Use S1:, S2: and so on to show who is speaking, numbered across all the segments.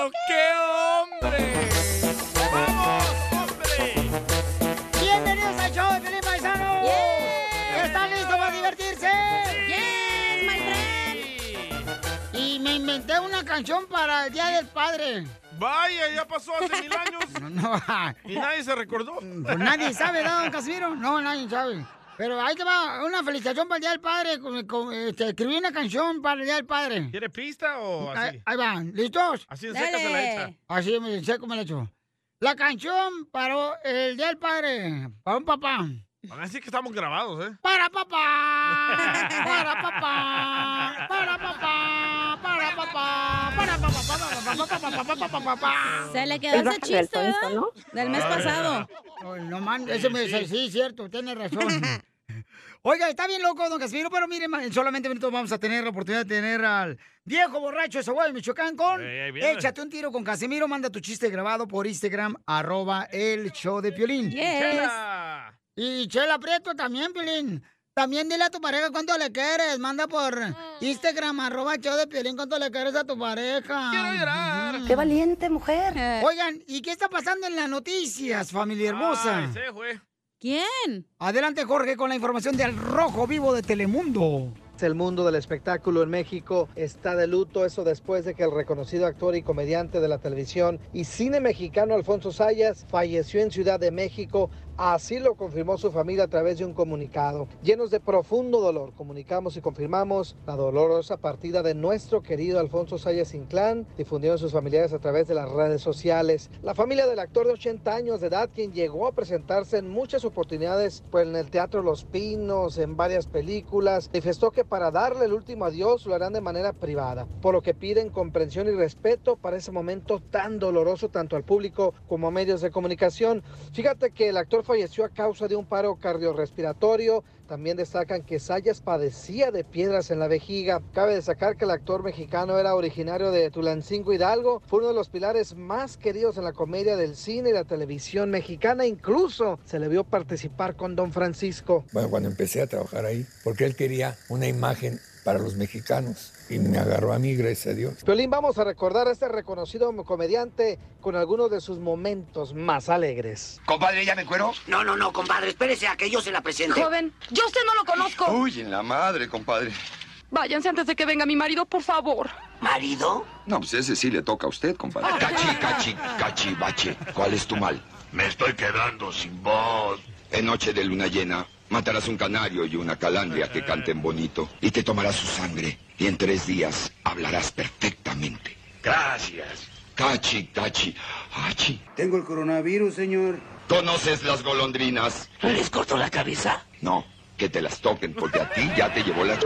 S1: pero qué hombre! ¡Vamos, hombre!
S2: ¡Bienvenidos al show de Felipe Paisano! ¿Están listos para divertirse?
S3: ¡Yes, my friend!
S2: Y me inventé una canción para el Día del Padre.
S1: Vaya, ya pasó hace mil años.
S2: No, no,
S1: Y nadie se recordó.
S2: pues nadie sabe, ¿no, don Casimiro? No, nadie sabe. Pero ahí te va una felicitación para el Día del Padre. con- con- este, escribí una canción para el Día del Padre.
S1: ¿Quiere pista o así?
S2: Ahí, ahí va, ¿listos?
S1: Así en seca se la echa.
S2: Así me seco me la echo. La canción para el Día del Padre, para un papá.
S1: Van a decir que estamos grabados, ¿eh?
S2: Para papá, para papá, para papá, para papá, para papá, para papá, para papá, para papá.
S3: Se le quedó ese chiste, ¿verdad? Del mes pasado.
S2: No, man, ese me sí, cierto, tiene razón. Oiga, está bien loco, don Casimiro, pero miren, en solamente minutos vamos a tener la oportunidad de tener al viejo borracho de Zaguay, Michoacán, con. Échate un tiro con Casimiro, manda tu chiste grabado por Instagram, arroba el show de Piolín.
S1: Chela.
S2: Y Chela Prieto también, Piolín. También dile a tu pareja cuánto le quieres. Manda por Instagram, arroba show de Piolín, cuánto le quieres a tu pareja.
S1: Quiero llorar.
S2: Qué valiente mujer. Oigan, ¿y qué está pasando en las noticias, familia hermosa?
S1: Ay, se fue.
S3: ¿Quién?
S2: Adelante, Jorge, con la información del Rojo Vivo de Telemundo.
S4: El mundo del espectáculo en México está de luto, eso después de que el reconocido actor y comediante de la televisión y cine mexicano Alfonso Sayas falleció en Ciudad de México. Así lo confirmó su familia a través de un comunicado. Llenos de profundo dolor, comunicamos y confirmamos la dolorosa partida de nuestro querido Alfonso Sayas Inclán, difundieron sus familiares a través de las redes sociales. La familia del actor de 80 años de edad, quien llegó a presentarse en muchas oportunidades pues, en el Teatro Los Pinos, en varias películas, manifestó que para darle el último adiós lo harán de manera privada, por lo que piden comprensión y respeto para ese momento tan doloroso tanto al público como a medios de comunicación. Fíjate que el actor falleció a causa de un paro cardiorrespiratorio. También destacan que Sayas padecía de piedras en la vejiga. Cabe destacar que el actor mexicano era originario de Tulancingo Hidalgo. Fue uno de los pilares más queridos en la comedia del cine y la televisión mexicana. Incluso se le vio participar con Don Francisco.
S5: Bueno, cuando empecé a trabajar ahí, porque él quería una imagen para los mexicanos y me agarró a mí, gracias a Dios.
S4: Piolín, vamos a recordar a este reconocido comediante con algunos de sus momentos más alegres.
S6: Compadre, ¿ya me cuero?
S7: No, no, no, compadre, espérese a que yo se la presente.
S8: Joven, yo usted no lo conozco.
S6: Uy, en la madre, compadre.
S8: Váyanse antes de que venga mi marido, por favor.
S7: ¿Marido?
S6: No, pues ese sí le toca a usted, compadre. Cachi, cachi, cachi, bache. ¿Cuál es tu mal? Me estoy quedando sin voz. En noche de luna llena, matarás un canario y una calandria que canten bonito. Y te tomarás su sangre. Y en tres días hablarás perfectamente. Gracias. Cachi, cachi, hachi.
S9: Tengo el coronavirus, señor.
S6: ¿Conoces las golondrinas?
S7: ¿Les cortó la cabeza?
S6: No, que te las toquen, porque a ti ya te llevó la...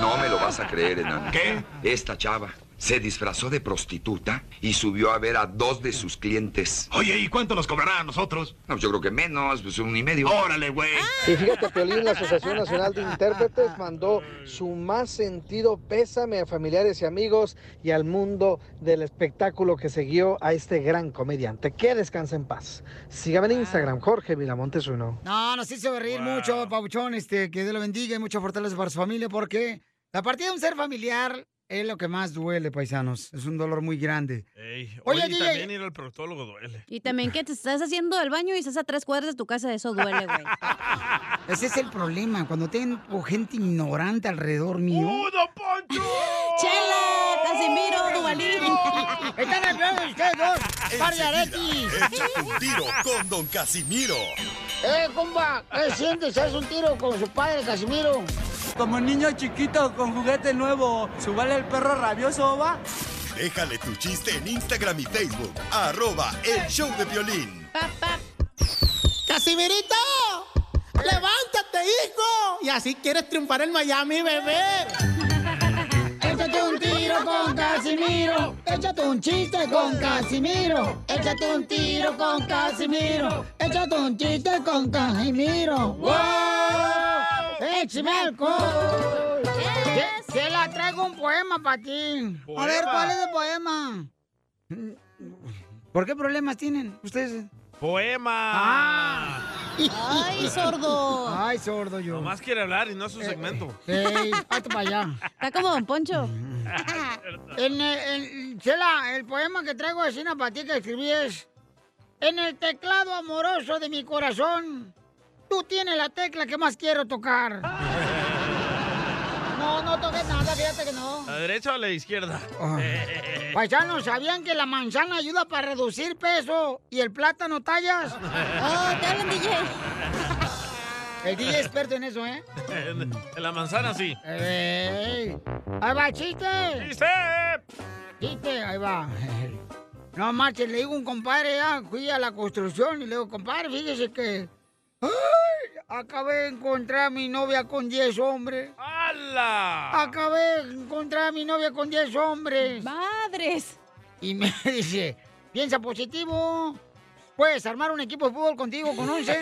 S6: No me lo vas a creer, enano. ¿Qué? Esta chava se disfrazó de prostituta y subió a ver a dos de sus clientes. Oye, ¿y cuánto nos cobrará a nosotros? No, yo creo que menos, pues un y medio. Órale, güey.
S4: Y fíjate, Piolín, la Asociación Nacional de Intérpretes mandó su más sentido pésame a familiares y amigos y al mundo del espectáculo que siguió a este gran comediante. Que descanse en paz. Sígame en Instagram, Jorge Vilamontes uno.
S2: No, nos hizo reír mucho, Pabuchón, este, que Dios lo bendiga y mucha fortaleza para su familia, porque la partida de un ser familiar es lo que más duele, paisanos. Es un dolor muy grande.
S1: Ey,
S2: Oye,
S1: Oye,
S2: DJ.
S1: también ir al proctólogo duele.
S3: Y también que te estás haciendo el baño y estás a tres cuadras de tu casa, eso duele, güey.
S2: Ese es el problema, cuando tengo gente ignorante alrededor mío.
S1: ¡Uh, don Poncho!
S3: ¡Chela! ¡Casimiro! ¡Duvalín!
S2: ¡Están hablando ustedes dos! ¡Par de aretis!
S10: Un tiro con Don Casimiro.
S2: ¡Eh, compa! ¿Qué sientes? ¿Haz un tiro con su padre, Casimiro?
S11: Como niño chiquito con juguete nuevo, ¿subale el perro rabioso, va?
S10: Déjale tu chiste en Instagram y Facebook. Arroba El Show de Violín.
S12: ¡Casimirito! ¡Levántate, hijo! Y así quieres triunfar en Miami, bebé.
S2: Échate un tiro con Casimiro. Échate un chiste con Casimiro. Échate un tiro con Casimiro. Échate un chiste con Casimiro. ¡Wow! ¡Échame alcohol! Se, se la traigo un poema para ti. A ver. ¿cuál es el poema? ¿Por qué problemas tienen ustedes?
S1: ¡Poema!
S2: ¡Ah!
S3: ¡Ay, sordo!
S2: ¡Ay, sordo yo!
S1: Nomás quiere hablar y no es su segmento.
S2: ¡Ey, hazte para allá!
S3: Está como Don Poncho.
S2: En, eh, en- Chela, el poema que traigo de Cina para ti que escribí es... En el teclado amoroso de mi corazón, tú tienes la tecla que más quiero tocar. No, no toques nada, fíjate que no.
S1: ¿A la derecha o a la izquierda?
S2: Paisanos, ¿sabían que la manzana ayuda para reducir peso y el plátano tallas? Oh, te hablan, DJ. El DJ es experto en eso, ¿eh?
S1: En la manzana sí.
S2: ¡Ey! ¡Ahí va, chiste!
S1: ¡Chiste!
S2: Chiste, ahí va. No marches, le digo a un compadre, ya fui a la construcción y le digo, compadre, fíjese que... ¡Ay! Acabé de encontrar a mi novia con 10 hombres.
S1: ¡Hala!
S2: Acabé de encontrar a mi novia con 10 hombres.
S3: ¡Madres!
S2: Y me dice, piensa positivo. Puedes armar un equipo de fútbol contigo con 11.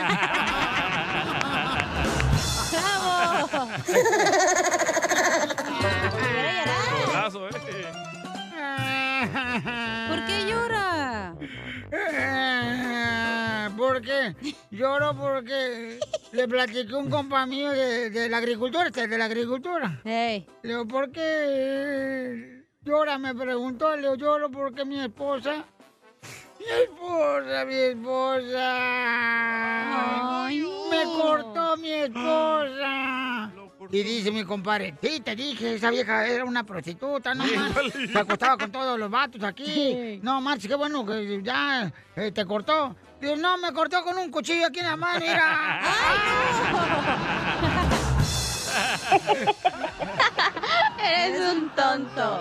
S3: ¡Bravo! ¿Por qué llora?
S2: ¿Por qué? Lloro porque le platiqué a un compa mío de, de la agricultura, este, de la agricultura. Le digo, ¿por qué llora? Me preguntó. Le digo, lloro porque mi esposa... Mi esposa, mi esposa. me cortó mi esposa. Y dice mi compadre, sí, te dije, esa vieja era una prostituta, no más. Se acostaba con todos los vatos aquí. No, March, qué bueno que ya eh, te cortó. No, me cortó con un cuchillo aquí en la mano, mira.
S3: Eres un tonto.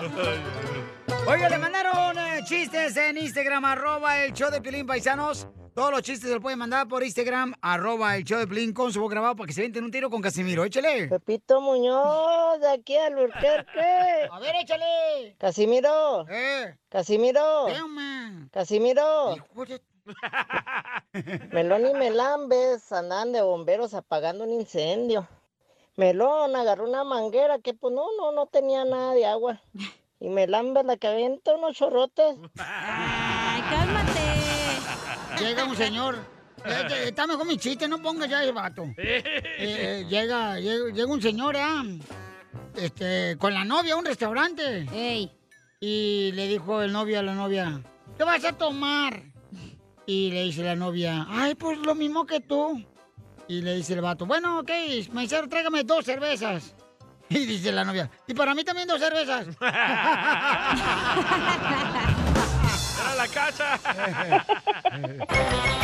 S2: Oiga, le mandaron eh, chistes en Instagram, arroba el show de Pilín Paisanos. Todos los chistes se los pueden mandar por Instagram, arroba el show de Pilín con su voz grabado para que se venten un tiro con Casimiro. Échale.
S13: Pepito Muñoz, de aquí al Burquerque.
S2: A ver, échale.
S13: Casimiro.
S2: Eh.
S13: Casimiro. Casimiro. Melón y Melambes andan de bomberos apagando un incendio. Melón agarró una manguera que pues no, no, no tenía nada de agua. Y Melambes la que avienta unos chorrotes.
S3: ¡Ay, cálmate!
S2: Llega un señor. Eh, eh, está mejor mi chiste, no pongas ya ese vato. Eh, eh, llega, llega, llega un señor, ah, este, con la novia a un restaurante. Y le dijo el novio a la novia, ¿qué vas a tomar? Y le dice la novia, ay, pues lo mismo que tú. Y le dice el vato, bueno, ok, maicero, tráigame dos cervezas. Y dice la novia, y para mí también dos cervezas.
S1: ¡Era la cacha!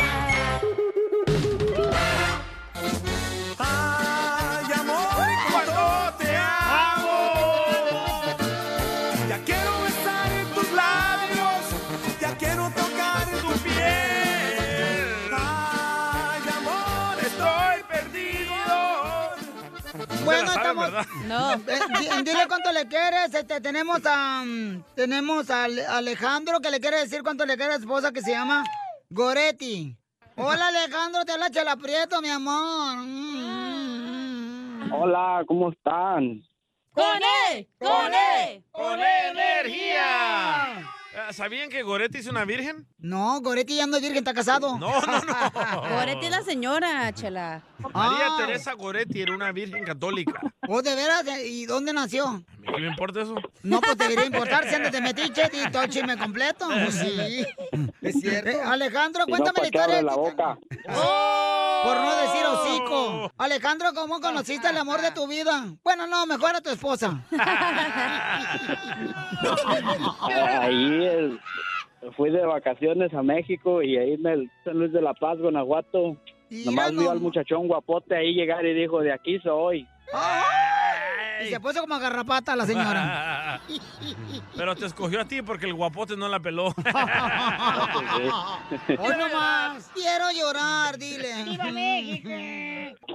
S2: Bueno,
S14: saben,
S2: estamos.
S14: ¿verdad?
S2: No. Eh, di- dile cuánto le quieres. Este, tenemos a. mm, Tenemos a Ale- Alejandro que le quiere decir cuánto le quiere a su esposa que se llama Goretti. Hola Alejandro, te habla Chela Prieto, mi amor. Mm,
S15: Hola, ¿cómo están?
S3: ¡Con él! ¡Con él!
S1: ¡Con energía! Ah, ¿Sabían que Goretti es una virgen?
S2: No, Goretti ya no es virgen, está casado.
S1: No, no, no.
S3: Goretti es la señora, chela.
S1: María
S2: Ah.
S1: Teresa Goretti era una virgen católica.
S2: ¿Oh, de veras? ¿Y dónde nació?
S1: ¿A mí ¿Qué me importa eso?
S2: No, pues debería importar si andas de metiche y todo el chisme completo. Sí, es cierto. Alejandro,
S15: Si no,
S2: cuéntame la
S15: ¿para qué
S2: historia.
S15: la boca?
S2: Por no decir hocico. Alejandro, ¿cómo conociste el amor de tu vida? Bueno, no, mejor a tu esposa.
S15: Ahí el- fui de vacaciones a México y ahí en el San Luis de la Paz, Guanajuato. Nomás vio al muchachón guapote ahí llegar y dijo, de aquí soy.
S2: Y se puso como garrapata la señora.
S1: Pero te escogió a ti porque el guapote no la peló.
S2: Hoy nomás. Quiero llorar, dile. ¡Viva México!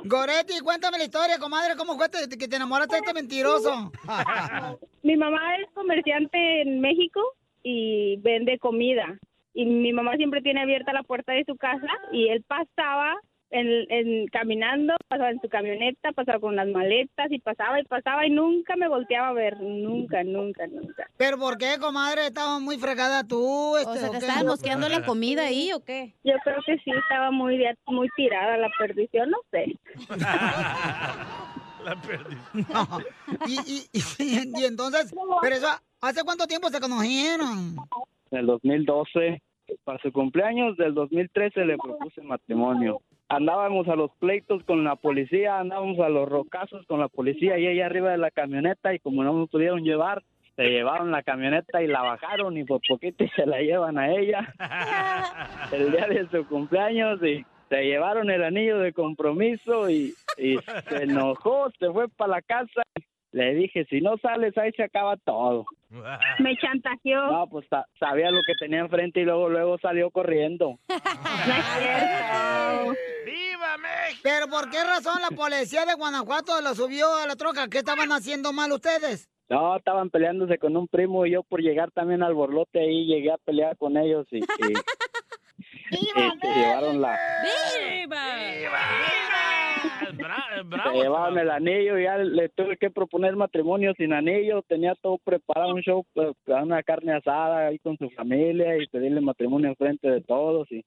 S2: Goretti, cuéntame la historia, comadre. ¿Cómo fue que te enamoraste de este mentiroso?
S16: Mi mamá es comerciante en México y vende comida. Y mi mamá siempre tiene abierta la puerta de su casa y él pasaba en, en- caminando, pasaba en su camioneta, pasaba con las maletas y pasaba y pasaba y nunca me volteaba a ver, nunca, nunca, nunca.
S2: ¿Pero por qué, comadre? Estaba muy fregada tú. Este,
S3: O sea, ¿te
S2: qué?
S3: estaban mosqueando la comida ahí o qué?
S16: Yo creo que sí, estaba muy, de- muy tirada la perdición, no sé.
S1: La perdí.
S2: Y, y, y, y entonces, pero eso, ¿Hace cuánto tiempo se conocieron?
S15: En el 2012, para su cumpleaños del 2013 le propuse matrimonio. Andábamos a los pleitos con la policía, andábamos a los rocazos con la policía y ella arriba de la camioneta y como no me pudieron llevar, se llevaron la camioneta y la bajaron y por poquito se la llevan a ella el día de su cumpleaños y se llevaron el anillo de compromiso y, y se enojó, se fue para la casa. Le dije, si no sales ahí se acaba todo.
S16: Me chantajeó.
S15: No, pues sa- sabía lo que tenía enfrente y luego luego salió corriendo.
S1: ¡Viva México!
S2: ¿Pero por qué razón la policía de Guanajuato lo subió a la troca? ¿Qué estaban haciendo mal ustedes?
S15: No, estaban peleándose con un primo y yo por llegar también al borlote ahí llegué a pelear con ellos y, y- y se llevaron la se llevaron el anillo y ya le tuve que proponer matrimonio sin anillo, tenía todo preparado un show, pues, una carne asada ahí con su familia y pedirle matrimonio enfrente de todos y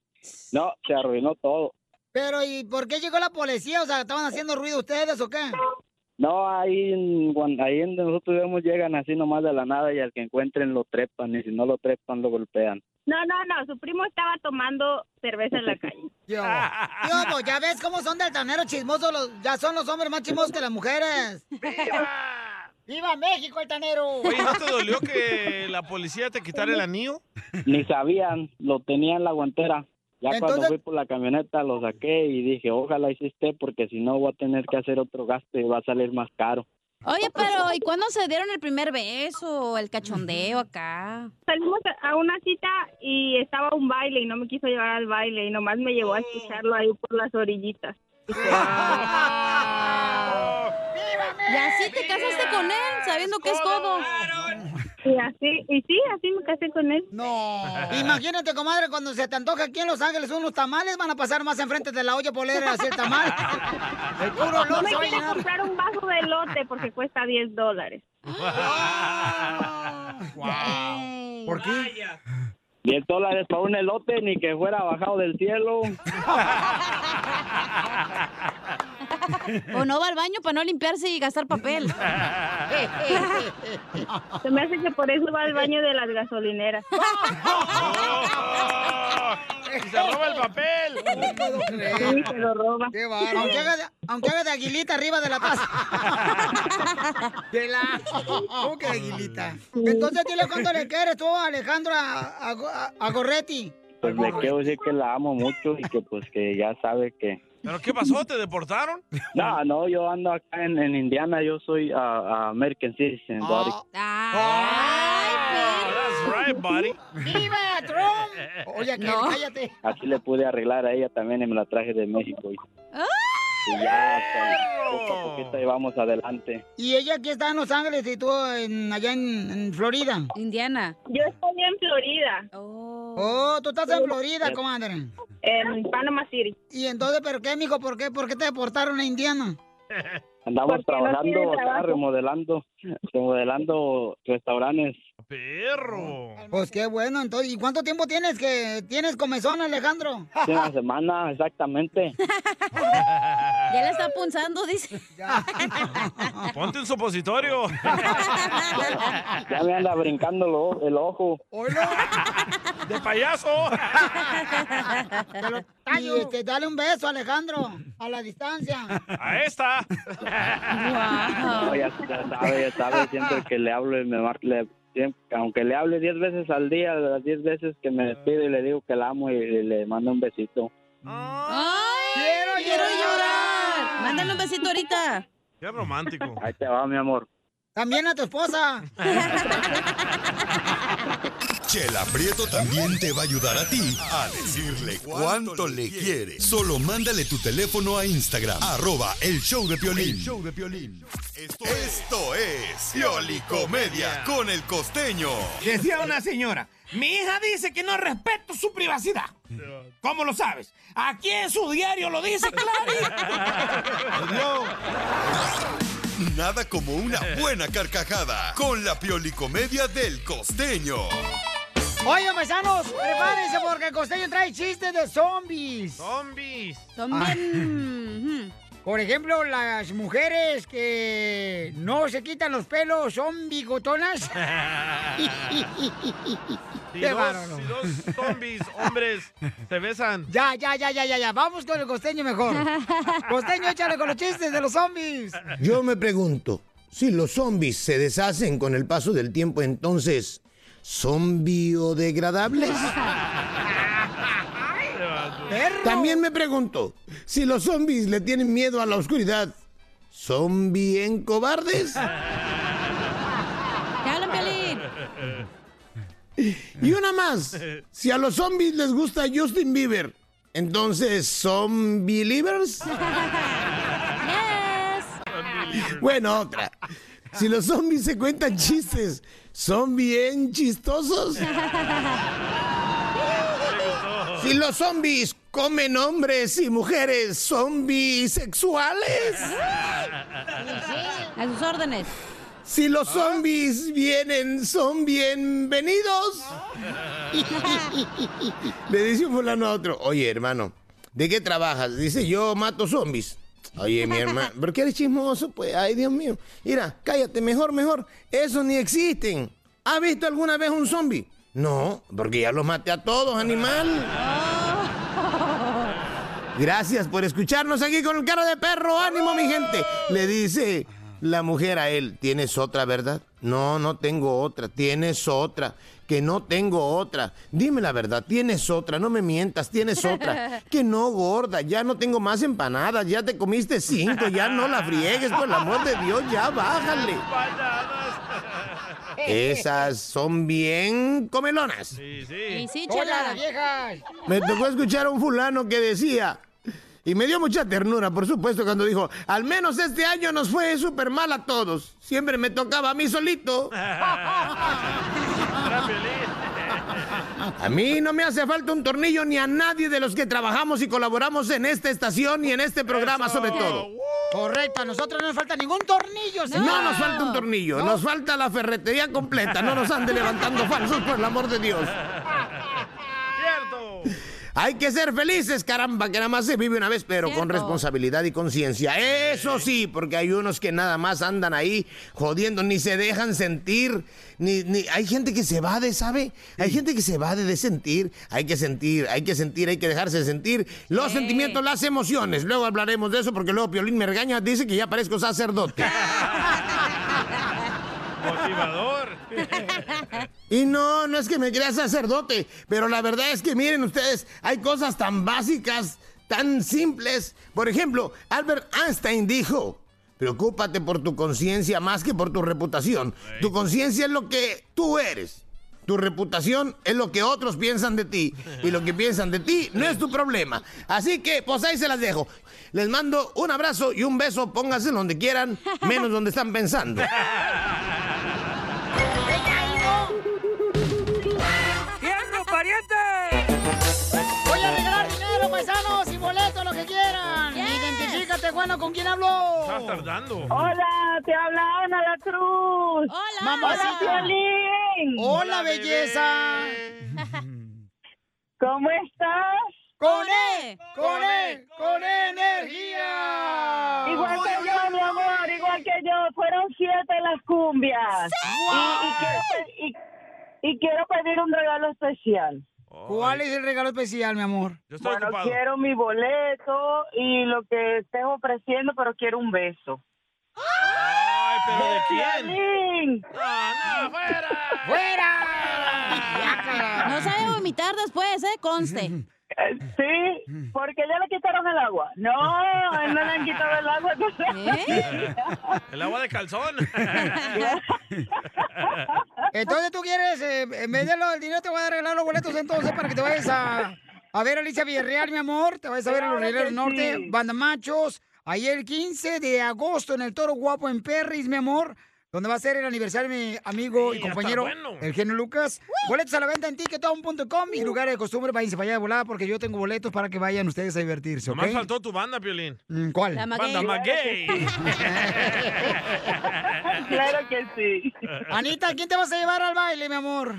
S15: no, se arruinó todo.
S2: Pero ¿y por qué llegó la policía? O sea, ¿estaban haciendo ruido ustedes o qué?
S15: No, ahí en, ahí en donde nosotros vivimos llegan así nomás de la nada y al que encuentren lo trepan y si no lo trepan lo golpean.
S16: No, no, no, su primo estaba tomando cerveza en la calle.
S2: Yo, yo, pues, ya ves cómo son de altaneros chismosos, los, ya son los hombres más chismosos que las mujeres. ¡Viva! ¡Viva México, altanero!
S1: Oye, ¿no te dolió que la policía te quitara el anillo?
S15: Ni sabían, lo tenía en la guantera. Ya cuando fui por la camioneta lo saqué y dije, ojalá hiciste porque si no voy a tener que hacer otro gasto y va a salir más caro.
S3: Oye, pero ¿y cuándo se dieron el primer beso? El cachondeo acá.
S16: Salimos a una cita y estaba un baile y no me quiso llevar al baile y nomás me llevó a escucharlo ahí por las orillitas. Y
S3: Y así te casaste con él, sabiendo que es codo.
S16: Y así, y sí, así me casé con él.
S2: No. Imagínate, comadre, cuando se te antoja aquí en Los Ángeles unos tamales, van a pasar más enfrente de la olla polera a hacer tamal. El puro
S16: No me
S2: llenar.
S16: comprar un vaso de elote porque cuesta 10 dólares.
S2: ¿Por qué?
S15: 10 dólares para un elote, ni que fuera bajado del cielo.
S3: O no va al baño para no limpiarse y gastar papel.
S16: Se me hace que por eso va al baño de las gasolineras.
S1: ¡Y se roba el papel!
S2: No puedo creer.
S16: Sí, se lo roba.
S2: Qué bárbaro. Aunque haga, de, aunque haga de aguilita arriba de la taza. De la... ¿Cómo que de aguilita? Entonces dile cuánto le quieres tú, Alejandro, a- a Gorretti.
S15: Pues le quiero decir que la amo mucho y que pues que ya sabe que...
S1: ¿Pero qué pasó? ¿Te deportaron?
S15: No, no, yo ando acá en, en Indiana, yo soy a American Citizen, buddy.
S1: That's right, buddy.
S2: ¡Viva Trump! Oye, que
S3: No.
S2: cállate.
S15: Así le pude arreglar a ella también y me la traje de México. Y, y ya, pues, poco a poquito ahí vamos adelante.
S2: Y ella aquí está en Los Ángeles y tú en- allá en, en Florida.
S3: Indiana.
S16: Yo estoy en Florida.
S2: Oh, tú estás en Florida, comadre.
S16: En Panama City.
S2: Y entonces, ¿pero qué, mijo? ¿Por qué? ¿Por qué te deportaron a Indiana?
S15: Andamos
S16: no
S15: trabajando acá, remodelando, remodelando restaurantes.
S1: ¡Perro!
S2: Pues qué bueno, entonces. ¿Y cuánto tiempo tienes que tienes comezón, Alejandro?
S15: Hace una semana, exactamente.
S3: Ya le está punzando, dice.
S1: Ponte un supositorio.
S15: Ya me anda brincando lo- el ojo.
S1: ¡De payaso!
S2: Y este, dale un beso, Alejandro, a la distancia.
S1: A esta.
S15: No, ya, ya sabe, ya sabe, siempre que le hablo y me mar- le- aunque le hable 10 veces al día, las 10 veces que me despido y le digo que la amo y, y le mando un besito.
S3: ¡Ay!
S2: ¡Quiero,
S3: ¡Quiero llorar! Mándale un besito ahorita.
S1: Qué romántico.
S15: Ahí te va, mi amor.
S2: También a tu esposa.
S10: Chela Prieto también te va a ayudar a ti a decirle cuánto le quiere. Solo mándale tu teléfono a Instagram, arroba el show de Piolín.
S14: Show
S10: de Esto, esto es Piolicomedia con el costeño.
S17: Decía una señora, mi hija dice que no respeto su privacidad. ¿Cómo lo sabes? Aquí en su diario lo dice clarito.
S10: Nada como una buena carcajada con la Piolicomedia del costeño.
S2: Oigan, paisanos, prepárense porque el costeño trae chistes de zombies.
S1: Zombies.
S3: Son
S2: Ah. Por ejemplo, las mujeres que no se quitan los pelos son bigotonas.
S1: Si
S2: Qué
S1: dos,
S2: bárbaro.
S1: si dos zombies, hombres, se besan.
S2: Ya, ya, ya, ya, ya, ya. Vamos con el costeño mejor. Costeño, échale con los chistes de los zombies.
S18: Yo me pregunto, si los zombies se deshacen con el paso del tiempo, entonces, ¿son biodegradables? También me pregunto, si los zombies le tienen miedo a la oscuridad, ¿son bien cobardes? Y una más, si a los zombies les gusta Justin Bieber, entonces, ¿son believers? Bueno, otra. Si los zombies se cuentan chistes, ¿son bien chistosos? Si los zombies comen hombres y mujeres, ¿son bisexuales?
S3: A sus órdenes.
S18: Si los zombies vienen, ¿son bienvenidos? Le dice un fulano a otro, oye hermano, ¿de qué trabajas? Dice, yo mato zombies. Oye, mi hermano, ¿por qué eres chismoso? Pues, ay, Dios mío. Mira, cállate, mejor, mejor. Esos ni existen. ¿Has visto alguna vez un zombie? No, porque ya los maté a todos, animal. Gracias por escucharnos aquí con el cara de perro. Ánimo, mi gente. Le dice la mujer a él, ¿tienes otra, verdad? No, no tengo otra. Tienes otra. Que no tengo otra. Dime la verdad, tienes otra. No me mientas, tienes otra. Que no, gorda. Ya no tengo más empanadas. Ya te comiste cinco. Ya no la friegues, por el amor de Dios. Ya bájale. Esas son bien comelonas.
S1: Sí, sí.
S3: Y sí,
S2: ¡Hola,
S3: chela.
S2: las viejas!
S18: Me tocó escuchar a un fulano que decía, y me dio mucha ternura, por supuesto, cuando dijo, al menos este año nos fue súper mal a todos. Siempre me tocaba a mí solito. A mí no me hace falta un tornillo ni a nadie de los que trabajamos y colaboramos en esta estación y en este programa sobre todo.
S2: Correcto, a nosotros no nos falta ningún tornillo,
S18: No
S2: señor.
S18: nos falta un tornillo, nos falta la ferretería completa. No nos ande levantando falsos, por el amor de Dios. Hay que ser felices, caramba, que nada más se vive una vez, pero con responsabilidad y conciencia. Eso sí, porque hay unos que nada más andan ahí jodiendo, ni se dejan sentir, ni, ni hay gente que se evade, ¿sabe? Hay gente que se evade de sentir. Hay que sentir, hay que sentir, hay que dejarse sentir los
S3: Sí.
S18: sentimientos, las emociones. Luego hablaremos de eso porque luego Piolín me regaña, dice que ya parezco sacerdote.
S1: Motivador.
S18: Y no, no es que me crea sacerdote, pero la verdad es que miren ustedes, hay cosas tan básicas, tan simples. Por ejemplo, Albert Einstein dijo, preocúpate por tu conciencia más que por tu reputación. Tu conciencia es lo que tú eres. Tu reputación es lo que otros piensan de ti. Y lo que piensan de ti no es tu problema. Así que, pues ahí se las dejo. Les mando un abrazo y un beso. Pónganse donde quieran, menos donde están pensando.
S2: paisanos, y boletos, lo que quieran. Identifícate, Juano, ¿con quién hablo?
S1: Estás tardando.
S16: Hola, te habla Ana la Cruz.
S3: Hola.
S2: Mamacita.
S16: Hola.
S2: Hola, belleza.
S16: ¿Cómo estás?
S2: ¡Con E! ¡Con E! ¡Con energía!
S16: Igual que yo, mi amor, igual que yo. Fueron siete las cumbias. Y, y quiero, y- y quiero pedir un regalo especial.
S2: ¿Cuál es el regalo especial, mi amor?
S1: Yo estoy
S16: Bueno,
S1: ocupado.
S16: quiero mi boleto y lo que estés ofreciendo, pero quiero un beso.
S1: Ay, pero ¿de quién?
S16: Piolín.
S1: No, no, fuera.
S2: ¡Fuera! Guácala.
S3: No sabe vomitar después, ¿eh? Conste.
S16: Sí, porque ya le quitaron el agua. No, a él no le han quitado el agua.
S3: ¿Eh?
S1: El agua de calzón.
S2: Entonces tú quieres, eh, en vez de lo del dinero, te voy a regalar los boletos entonces para que te vayas a, a ver a Alicia Villarreal, mi amor. Te vayas a ver a los Rieleros Norte,
S16: sí.
S2: Banda Machos. Ahí el 15 de agosto en el Toro Guapo en Perris, mi amor. Donde va a ser el aniversario de mi amigo
S1: Sí,
S2: y compañero,
S1: bueno.
S2: el genio Lucas. Boletos a la venta en ticketón.com y lugares de costumbre, váyanse para allá de volada porque yo tengo boletos para que vayan ustedes a divertirse, ¿ok?
S1: Nomás faltó tu banda, Piolín.
S2: Mm, ¿Cuál?
S3: La
S1: Banda
S3: maguey.
S1: Maguey.
S16: Claro que sí.
S2: Anita, ¿quién te vas a llevar al baile, mi amor?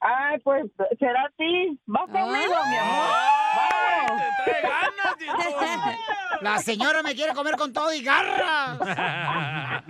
S16: Ay, pues será a ti. Vas conmigo, mi amor. Vamos.
S1: Trae ganas.
S2: La señora me quiere comer con todo y garras.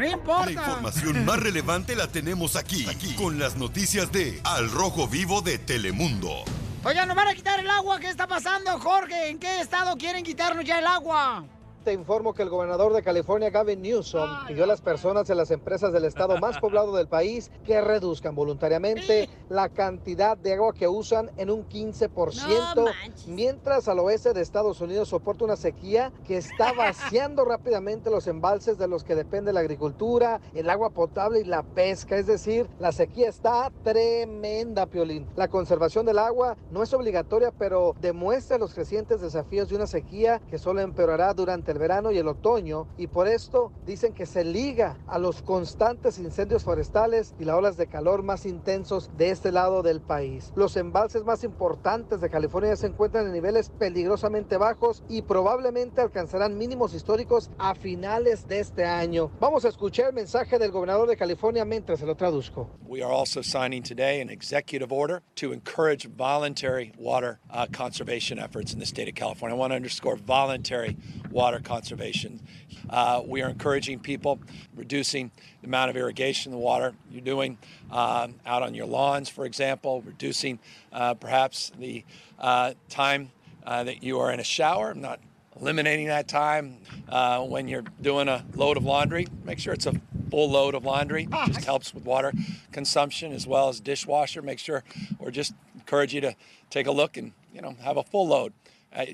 S2: No
S10: La
S2: importa.
S10: información más relevante la tenemos aquí, aquí, con las noticias de Al Rojo Vivo de Telemundo.
S2: Oigan, nos van a quitar el agua. ¿Qué está pasando, Jorge? ¿En qué estado quieren quitarnos ya el agua?
S4: Te informo que el gobernador de California, Gavin Newsom, pidió a las personas de las empresas del estado más poblado del país que reduzcan voluntariamente la cantidad de agua que usan en un 15%, mientras al oeste de Estados Unidos soporta una sequía que está vaciando rápidamente los embalses de los que depende la agricultura, el agua potable y la pesca. Es decir, la sequía está tremenda, Piolín. La conservación del agua no es obligatoria, pero demuestra los crecientes desafíos de una sequía que solo empeorará durante el verano y el otoño y por esto dicen que se liga a los constantes incendios forestales y las olas de calor más intensos de este lado del país. Los embalses más importantes de California se encuentran en niveles peligrosamente bajos y probablemente alcanzarán mínimos históricos a finales de este año. Vamos a escuchar el mensaje del gobernador de California mientras se lo traduzco.
S19: We are also signing today an executive order to encourage voluntary water uh, conservation efforts in the state of California. I want to underscore voluntary water conservation. Uh, we are encouraging people, reducing the amount of irrigation in the water you're doing um, out on your lawns, for example, reducing uh, perhaps the uh, time uh, that you are in a shower. I'm not eliminating that time uh, when you're doing a load of laundry. Make sure it's a full load of laundry. Just helps with water consumption as well as dishwasher. Make sure, or just encourage you to take a look and you know have a full load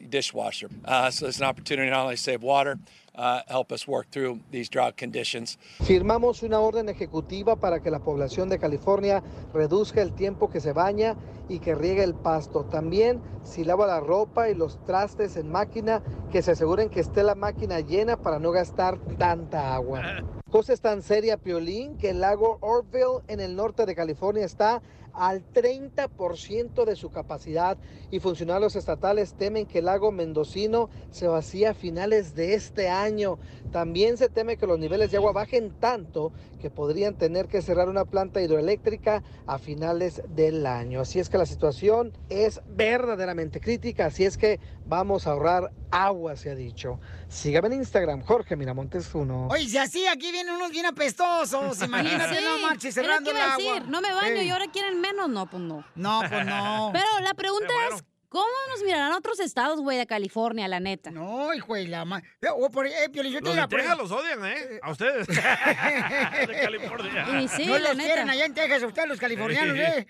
S19: dishwasher. Uh, so it's an opportunity to not only save water, uh, help us work through these drought conditions.
S4: Firmamos una orden ejecutiva para que la población de California reduzca el tiempo que se baña y que riegue el pasto. También si lava la ropa y los trastes en máquina, que se aseguren que esté la máquina llena para no gastar tanta agua. Cosa es tan seria, Piolín, que el lago Orville en el norte de California está al 30% de su capacidad y funcionarios estatales temen que el lago mendocino se vacíe a finales de este año. También se teme que los niveles de agua bajen tanto que podrían tener que cerrar una planta hidroeléctrica a finales del año. Así es que la situación es verdaderamente crítica, así es que vamos a ahorrar agua, se ha dicho. Sígame en Instagram, Jorge Miramontes 1.
S2: Oye, si así aquí vienen unos bien apestosos, imagínate,
S3: Sí,
S2: no marches, cerrando el agua.
S3: decir, No me baño y ahora quieren menos. No, pues no.
S2: No, pues no.
S3: Pero la pregunta es, ¿cómo nos mirarán otros estados, güey, de California, la neta?
S2: No, hijo de la ma... O por, eh, Piolín, yo te
S1: Los
S2: la
S1: de Texas los odian, ¿eh? A ustedes. de California.
S3: Y sí,
S2: no
S3: la
S2: los
S3: neta.
S2: quieren allá en Texas, ustedes los californianos, ¿eh?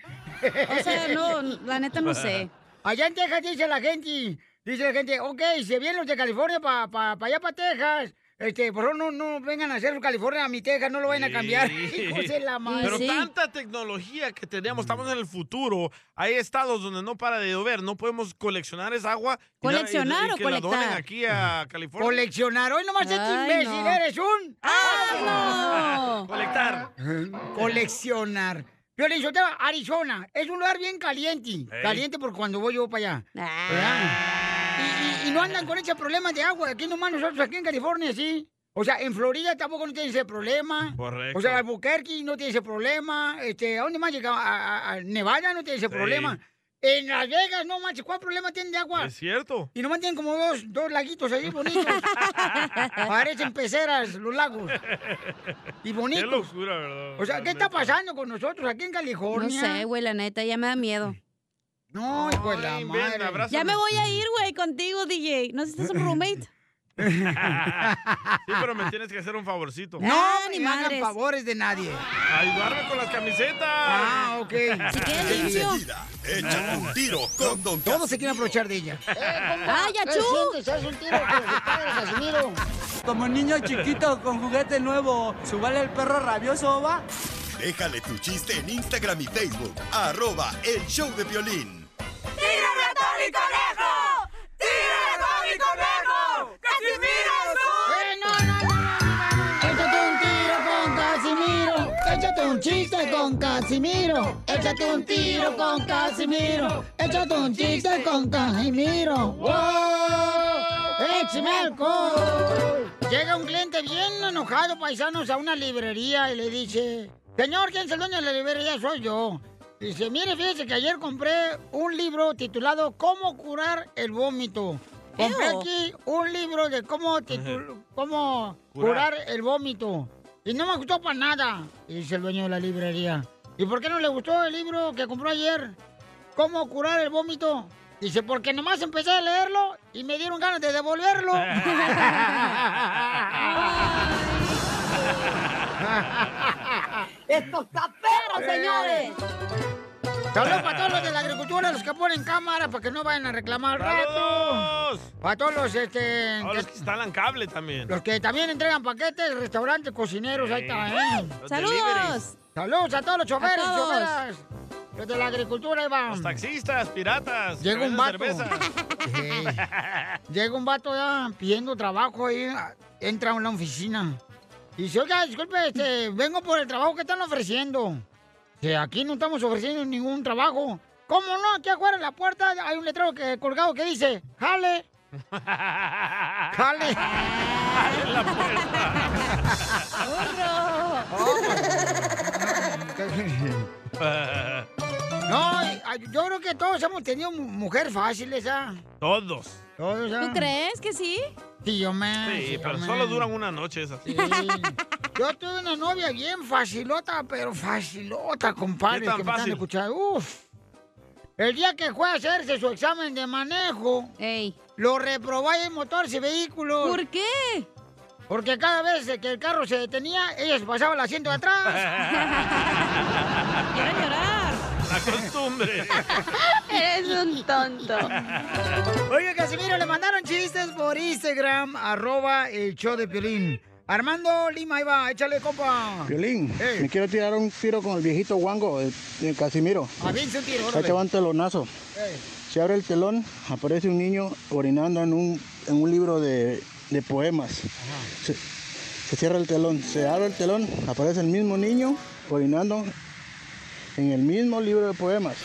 S3: O sea, no, la neta no sé.
S2: Allá en Texas dice la gente, dice la gente, ok, si vienen los de California para pa, pa allá, para Texas, este, por favor no, no vengan a hacer California a mi Texas, no lo vayan a cambiar. Hijos de la madre.
S1: Pero tanta tecnología que tenemos, estamos en el futuro. Hay estados donde no para de llover, no podemos coleccionar esa agua. y la- y-
S2: ¿Coleccionar
S1: y
S2: o
S1: que la donen
S2: colectar?
S1: aquí a California.
S2: Coleccionar, hoy nomás este imbécil,
S1: no.
S2: eres un...
S1: ¡Ah, no! Colectar.
S2: Coleccionar. Violín, yo te Arizona, es un lugar bien caliente. Caliente porque cuando voy yo para allá.
S3: Ah.
S2: Y, y- y no andan con ese problema de agua. Aquí nomás nosotros, aquí en California, sí. O sea, en Florida tampoco no tiene ese problema.
S1: Correcto.
S2: O sea, Albuquerque no tiene ese problema. Este, ¿A dónde más llega? A, a- a Nevada no tiene ese
S1: Sí.
S2: problema. En Las Vegas, no manches, ¿cuál problema tienen de agua?
S1: Es cierto.
S2: Y nomás tienen como dos, dos laguitos ahí bonitos. Parecen peceras los lagos. Y bonitos.
S1: Qué locura, ¿verdad?
S2: O sea, ¿qué está pasando con nosotros aquí en
S3: No
S2: California?
S3: sé, güey, la neta, ya me da miedo.
S2: No, hijo de la madre.
S1: abrázame.
S3: Ya me voy a ir, güey, contigo, DJ. ¿No necesitas un roommate?
S1: Sí, pero me tienes que hacer un favorcito.
S2: No,
S3: Ah,
S2: ni me hagan favores de nadie.
S1: Ayudarme con las camisetas.
S2: Ah, ok.
S3: Si quieres
S10: échate un tiro con Don
S2: Todos se quieren aprovechar de ella.
S3: ¡Ay,
S2: ¿Qué
S3: achú!
S2: sientes? ¿Haz un tiro con el Casimiro?
S11: Como niño chiquito con juguete nuevo, ¿subale el perro rabioso, va?
S10: Déjale tu chiste en Instagram y Facebook, arroba el show de violín.
S14: ¡Tírame a Tony Conejo! ¡Tírame a Tony Conejo! ¡Casimiro
S2: ¡Eh, no, no, no, no, no! Échate un tiro con Casimiro. Échate un chiste con Casimiro. Échate un tiro con Casimiro. Échate un chiste con Casimiro. ¡Wow! ¡Échame alcohol! Llega un cliente bien enojado, paisanos, a una librería y le dice... Señor, ¿quién es el dueño de la librería? Soy yo. Dice, mire, fíjese que ayer compré un libro titulado ¿Cómo curar el vómito? Compré
S3: Ew.
S2: aquí un libro de cómo, titu- cómo curar.
S3: Curar.
S2: el vómito. Y no me gustó para nada, dice el dueño de la librería. ¿Y por qué no le gustó el libro que compró ayer? ¿Cómo curar el vómito? Dice, porque nomás empecé a leerlo y me dieron ganas de devolverlo.
S14: ¡Esto está perro, señores!
S2: Saludos para todos los de la agricultura, los que ponen cámara para que no vayan a reclamar al rato.
S1: ¡Saludos!
S2: Para todos los, este,
S1: Ahora los que instalan cable también.
S2: los que también entregan paquetes, restaurantes, cocineros, ahí está, ¿eh?
S1: Deliveries.
S2: Saludos a todos los choferes,
S3: A todos.
S2: choferas. Los de la agricultura, ahí van.
S1: Los taxistas, piratas.
S2: Llega un vato. Llega un vato ya pidiendo trabajo ahí, entra a una oficina. Y dice, oiga, disculpe, este, vengo por el trabajo que están ofreciendo. Aquí no estamos ofreciendo ningún trabajo. ¿Cómo no? Aquí afuera en la puerta hay un letrero que, colgado que dice, jale. Jale.
S1: en la puerta.
S2: No, yo creo que todos hemos tenido mu- mujer fáciles, ¿ah?
S1: Todos.
S2: Todos, ¿ah?
S3: ¿Tú crees que sí?
S2: Sí, yo me.
S1: Sí, pero solo duran una noche esas.
S2: Sí. Yo tuve una novia bien facilota, pero facilota, compadre,
S1: ¿Qué tan
S2: que me están
S1: fácil?
S2: escuchando. Uf. El día que fue a hacerse su examen de manejo, lo reprobó ahí en motores y vehículos.
S3: ¿Por qué?
S2: Porque cada vez que el carro se detenía, ella se pasaba al asiento de atrás.
S3: Quiero llorar.
S1: La costumbre.
S3: Eres un tonto.
S2: Oye, Casimiro, le mandaron chistes por Instagram, arroba el show de Piolín. Armando Lima, ahí va, échale, compa.
S9: Violín,
S2: Ey.
S9: me quiero tirar un tiro con el viejito guango, el, el Casimiro.
S2: Aviense un tiro,
S9: Ahí
S2: órale.
S9: te va un telonazo.
S2: Ey.
S9: Se abre el telón, aparece un niño orinando en un, en un libro de, de poemas. Se, se cierra el telón, se abre el telón, aparece el mismo niño orinando en el mismo libro de poemas.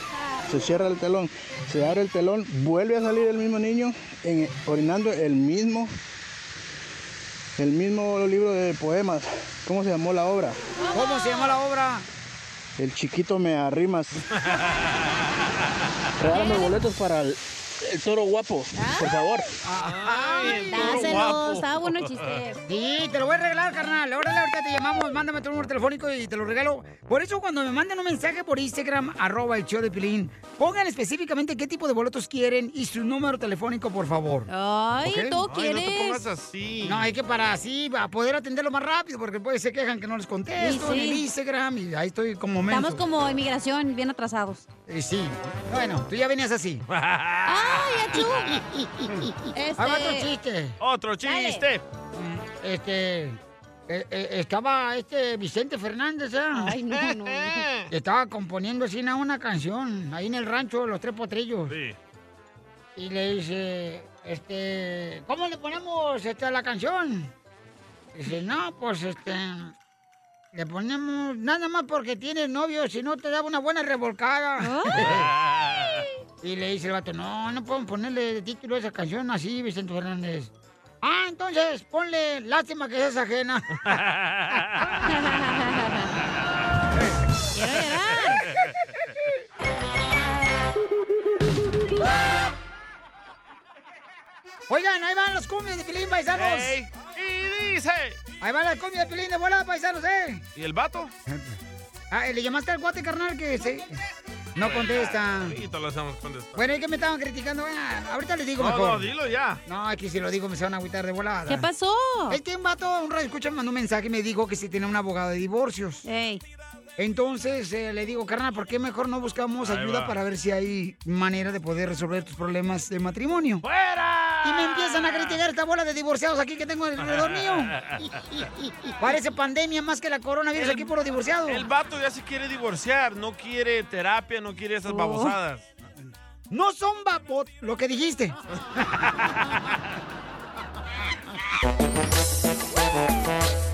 S9: Se cierra el telón, se abre el telón, vuelve a salir el mismo niño en- orinando el mismo, el mismo libro de poemas. ¿Cómo se llamó la obra?
S2: ¿Cómo se llama la obra?
S9: El chiquito me arrimas. Regálame boletos para el, el toro guapo, por favor.
S2: Ay,
S3: Dáselo, estaba bueno el chiste.
S2: Sí, te lo voy a regalar, carnal. Órale, ahorita te llamamos, mándame tu número telefónico y te lo regalo. Por eso, cuando me manden un mensaje por Instagram, arroba el show de Pilín, pongan específicamente qué tipo de boletos quieren y su número telefónico, por favor.
S3: Ay,
S2: ¿Ok?
S3: ¿tú
S1: Ay, no te
S3: quieres?
S1: pongas así.
S2: No, hay que para así, a poder atenderlo más rápido, porque pues se quejan que no les contesto
S3: Sí,
S2: en el Instagram y ahí estoy como menso.
S3: Estamos como inmigración, bien atrasados.
S2: Eh, sí. Bueno, tú ya venías así.
S3: ¡Ay, achú! Este...
S2: Otro chiste.
S1: Otro chiste.
S2: Este. eh, eh, estaba este Vicente Fernández, ¿eh?
S3: Ay, no, no.
S2: Estaba componiendo así una- una canción ahí en el rancho de los tres potrillos.
S1: Sí.
S2: Y le dice, este, ¿cómo le ponemos este, a la canción? Dice, no, pues este, le ponemos nada más porque tienes novio, si no te da una buena revolcada. Y le dice el vato, no, no podemos ponerle de título a esa canción así, Vicente Fernández. Ah, entonces ponle lástima que seas ajena.
S3: Quiero llorar.
S2: Oigan, ahí van los cumbias de Pilín, paisanos.
S1: Y dice.
S2: Ahí van las cumbias de Pilín de volada, paisanos, ¿eh?
S1: ¿Y el vato?
S2: Ah, ¿le llamaste al guate, carnal, que se... No contesta.
S1: Ahorita lo hacemos contestar.
S2: Bueno, es que me estaban criticando. Ah, ahorita les digo
S1: No,
S2: mejor.
S1: no, dilo ya.
S2: No, es que si lo digo me se van a agüitar de volada.
S3: ¿Qué pasó?
S2: Es que un vato, un radio escucha, me mandó un mensaje y me dijo que si tenía un abogado de divorcios.
S3: Ey.
S2: Entonces eh, le digo, carnal, ¿por qué mejor no buscamos
S1: Ahí
S2: ayuda
S1: va.
S2: para ver si hay manera de poder resolver tus problemas de matrimonio?
S1: ¡Fuera!
S2: Y me empiezan a criticar esta bola de divorciados aquí que tengo alrededor mío. Parece pandemia más que la coronavirus
S1: El-
S2: aquí por los divorciados.
S1: El vato ya se quiere divorciar, no quiere terapia, no quiere esas babosadas.
S2: No son babot, lo que dijiste.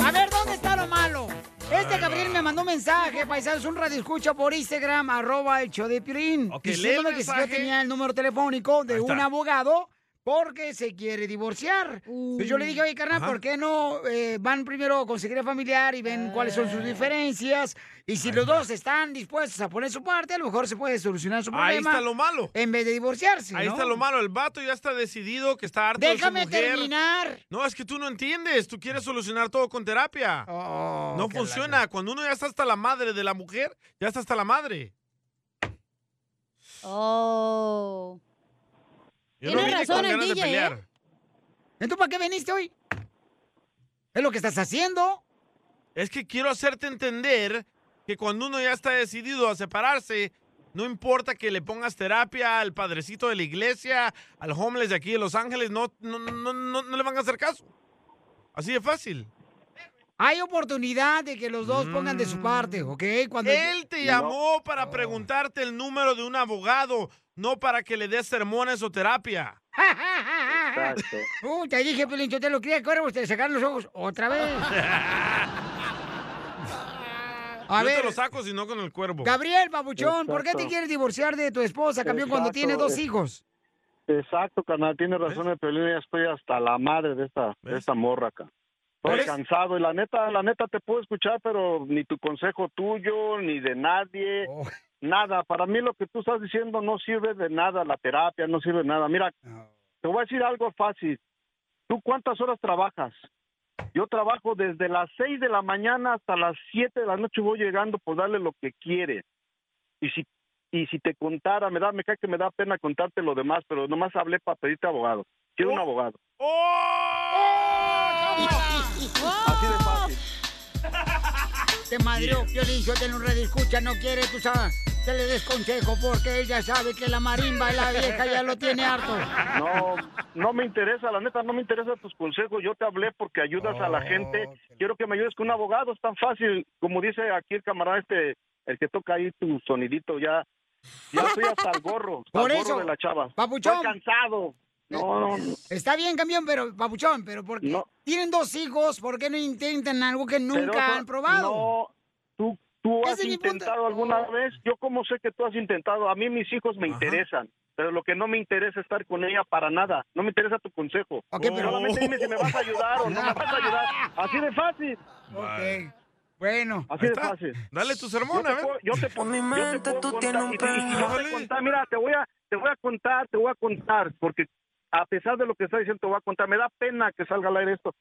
S2: A ver, ¿dónde está lo malo? Este Gabriel me mandó un mensaje, paisanos, un radio escucha por Instagram, arroba el show de Piolín,
S1: Ok, lee el
S2: diciéndome que si yo tenía el número telefónico de un abogado porque se quiere divorciar. Entonces yo le dije, oye, carnal,
S1: Ajá.
S2: ¿por qué no eh, van primero a conseguir familiar y ven cuáles son sus diferencias? Y si los dos están dispuestos a poner su parte, a lo mejor se puede solucionar su problema.
S1: Ahí está lo malo.
S2: En vez de divorciarse,
S1: Ahí
S2: ¿no?
S1: está lo malo. El vato ya está decidido que está harto de
S2: Déjame
S1: su mujer.
S2: terminar.
S1: No, es que tú no entiendes. Tú quieres solucionar todo con terapia.
S2: Oh,
S1: no funciona. Cuando uno ya está hasta la madre de la mujer, ya está hasta la madre.
S3: Oh.
S1: Yo
S3: Tiene
S1: no
S3: razón el DJ, ¿eh?
S1: pelear.
S2: ¿Entonces para qué viniste hoy? Es lo que estás haciendo.
S1: Es que quiero hacerte entender que cuando uno ya está decidido a separarse, no importa que le pongas terapia al padrecito de la iglesia, al homeless de aquí de Los Ángeles, no, no, no, no, no le van a hacer caso. Así de fácil.
S2: Hay oportunidad de que los dos pongan de su parte, ¿ok? Cuando
S1: Él te llamó para preguntarte el número de un abogado, no para que le des sermones o terapia.
S2: Uh, te dije, Pelín, yo te lo quería que te sacaron los ojos otra vez. A
S1: Yo
S2: ver,
S1: te lo saco, si no con el cuervo.
S2: Gabriel, babuchón, ¿por qué te
S20: Exacto.
S2: quieres divorciar de tu esposa, campeón, cuando
S20: Exacto,
S2: tiene dos hijos?
S20: Exacto, carnal, tiene razón el Pelín, ya estoy hasta la madre de esta, de esta morra acá. Estoy cansado y la neta, la neta te puedo escuchar, pero ni tu consejo tuyo, ni de nadie,
S2: Oh.
S20: Nada. Para mí lo que tú estás diciendo no sirve de nada, la terapia no sirve de nada. Mira, te voy a decir algo fácil. ¿Tú cuántas horas trabajas? Yo trabajo desde las 6 de la mañana hasta las 7 de la noche voy llegando por darle lo que quiere. Y si y si te contara, me da me cae que me da pena contarte lo demás, pero nomás hablé para pedirte abogado. Quiero un abogado. Así de fácil.
S2: Te madrió, Piolín, yo tengo un red escucha, no quiere, tú sabes, que le des consejo porque ella sabe que la marimba y la vieja ya lo tiene harto.
S20: No, no me interesa, la neta, no me interesan tus consejos. Yo te hablé porque ayudas a la gente. Quiero que me ayudes con un abogado, es tan fácil. Como dice aquí el camarada este, el que toca ahí tu sonidito, ya, ya estoy hasta el gorro, hasta
S2: Por
S20: el gorro
S2: eso,
S20: de la chava.
S2: papuchón.
S20: Estoy cansado. No, no, no.
S2: Está bien, campeón, pero, papuchón, pero porque tienen dos hijos, ¿por qué no intentan algo que nunca
S20: Pero
S2: han probado?
S20: No, tú, tú has intentado alguna vez. Yo como sé que tú has intentado. A mí mis hijos me interesan. Pero lo que no me interesa es estar con ella para nada. No me interesa tu consejo.
S2: pero-
S20: Solamente dime si me vas a ayudar o no me vas a ayudar. Así de fácil.
S2: Ok. Bueno.
S20: Así de fácil.
S1: Dale tu sermón,
S20: Yo te
S1: a ver.
S20: Yo te puedo-
S21: mi mente tú tienes un perro.
S20: Mira, te voy a, te voy a contar, te voy a contar, porque a pesar de lo que está diciendo, te voy a contar. Me da pena que salga al aire esto.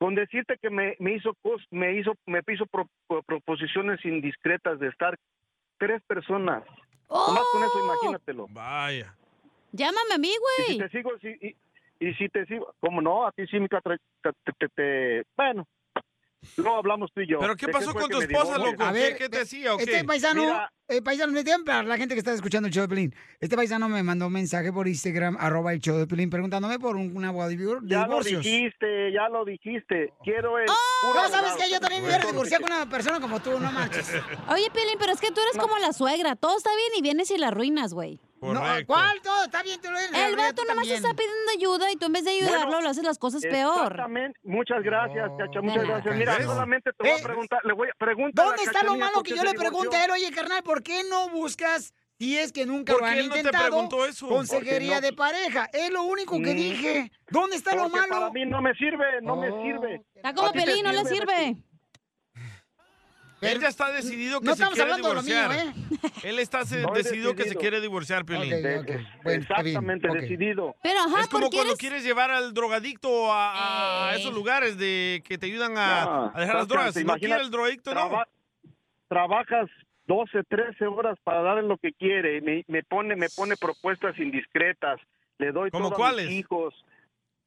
S20: Con decirte que me, me hizo me hizo me hizo pro- pro- proposiciones indiscretas de estar tres personas. Nomás con eso, imagínatelo.
S1: Vaya.
S3: Llámame a mí,
S20: Y si
S3: güey.
S20: te sigo, si- y, y si te sigo, ¿cómo no? A ti sí, tra- te, te- te- bueno, luego hablamos tú y yo.
S1: ¿Pero qué
S20: ¿De
S1: pasó con tu esposa, loco? ¿Qué- qué te decía o qué?
S2: Este paisano,
S20: Mira.
S2: eh, paisano, me tienen para la gente que está escuchando el show de Pelín. Este paisano me mandó un mensaje por Instagram, arroba el show de Pelín, preguntándome por un, una boda de
S20: Ya lo
S2: divorcios.
S20: dijiste, ya lo dijiste. Quiero el. puro
S2: No, ¿sabes
S20: abogado.
S2: que Yo también me hubiera divorciado con una persona como tú, no manches.
S3: Oye, Piolín, pero es que tú eres como la suegra. Todo está bien y vienes y la arruinas, güey.
S2: No, ¿Cuál? Todo está bien, tú lo eres.
S3: El vato nomás
S2: también.
S3: está pidiendo ayuda y tú en vez de ayudarlo
S20: Bueno,
S3: lo haces las cosas peor.
S20: Exactamente. Muchas gracias, Cacha. Muchas gracias. Mira,
S2: ¿Ves?
S20: solamente te voy
S2: Eh,
S20: a preguntar. Le voy a preguntar.
S2: ¿Dónde está lo malo que yo le pregunte a él? Oye, carnal, ¿por qué no buscas, si es que nunca
S1: ¿Por
S2: lo han
S1: no te
S2: intentado,
S1: eso?
S2: consejería
S20: no-
S2: de pareja? Es lo único que
S20: Mm.
S2: dije. ¿Dónde está lo malo?
S20: Para mí no me sirve, no me sirve.
S3: Está como
S20: te
S3: Pelín, no le
S20: sirve,
S3: sirve.
S1: Él ya está decidido que
S2: no
S1: se quiere
S2: mío,
S1: divorciar.
S2: ¿eh?
S1: Él está
S20: No
S1: decidido que se quiere divorciar, Piolín.
S2: Bueno,
S20: Exactamente, decidido.
S3: Pero ajá,
S1: es como
S3: ¿por qué
S1: cuando
S3: eres-
S1: quieres llevar al drogadicto a, a
S3: Ey.
S1: esos lugares de que te ayudan a,
S20: No,
S1: a dejar las drogas. no
S20: imaginas,
S1: quiere el drogadicto, no.
S20: traba- Trabajas 12, 13 horas para darle lo que quiere. Me, me pone me pone propuestas indiscretas. Le doy
S1: ¿Cómo
S20: todo a
S1: cuáles?
S20: mis hijos.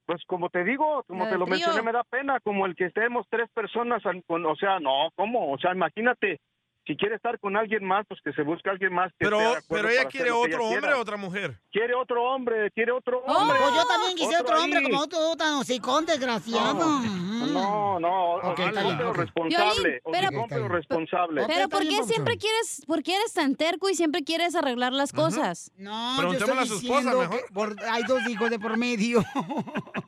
S20: Pues como te digo, como te lo mencioné, me da pena, como el que estemos tres personas, con, o sea, no, ¿cómo? O sea, imagínate, si quiere estar con alguien más, pues que se busque alguien más que
S1: Pero,
S20: esté de acuerdo
S1: pero ella quiere otro
S20: ella
S1: hombre
S20: quiera.
S1: o otra mujer.
S20: Quiere otro hombre, quiere otro
S3: Oh.
S20: hombre.
S2: Pues yo también quisiera otro hombre
S20: ahí.
S2: como tú, tan hocicón, desgraciado.
S20: No, no,
S2: Ok,
S20: no,
S2: está
S20: no,
S2: bien,
S20: pero
S2: ok.
S20: responsable,
S3: Violín, pero-
S20: pero responsable.
S3: Pero ¿por qué siempre quieres, por qué eres tan terco y siempre quieres arreglar las cosas?
S2: No, yo
S1: Preguntémosle
S2: estoy
S1: a su esposa, mejor.
S2: por- hay dos hijos de por medio.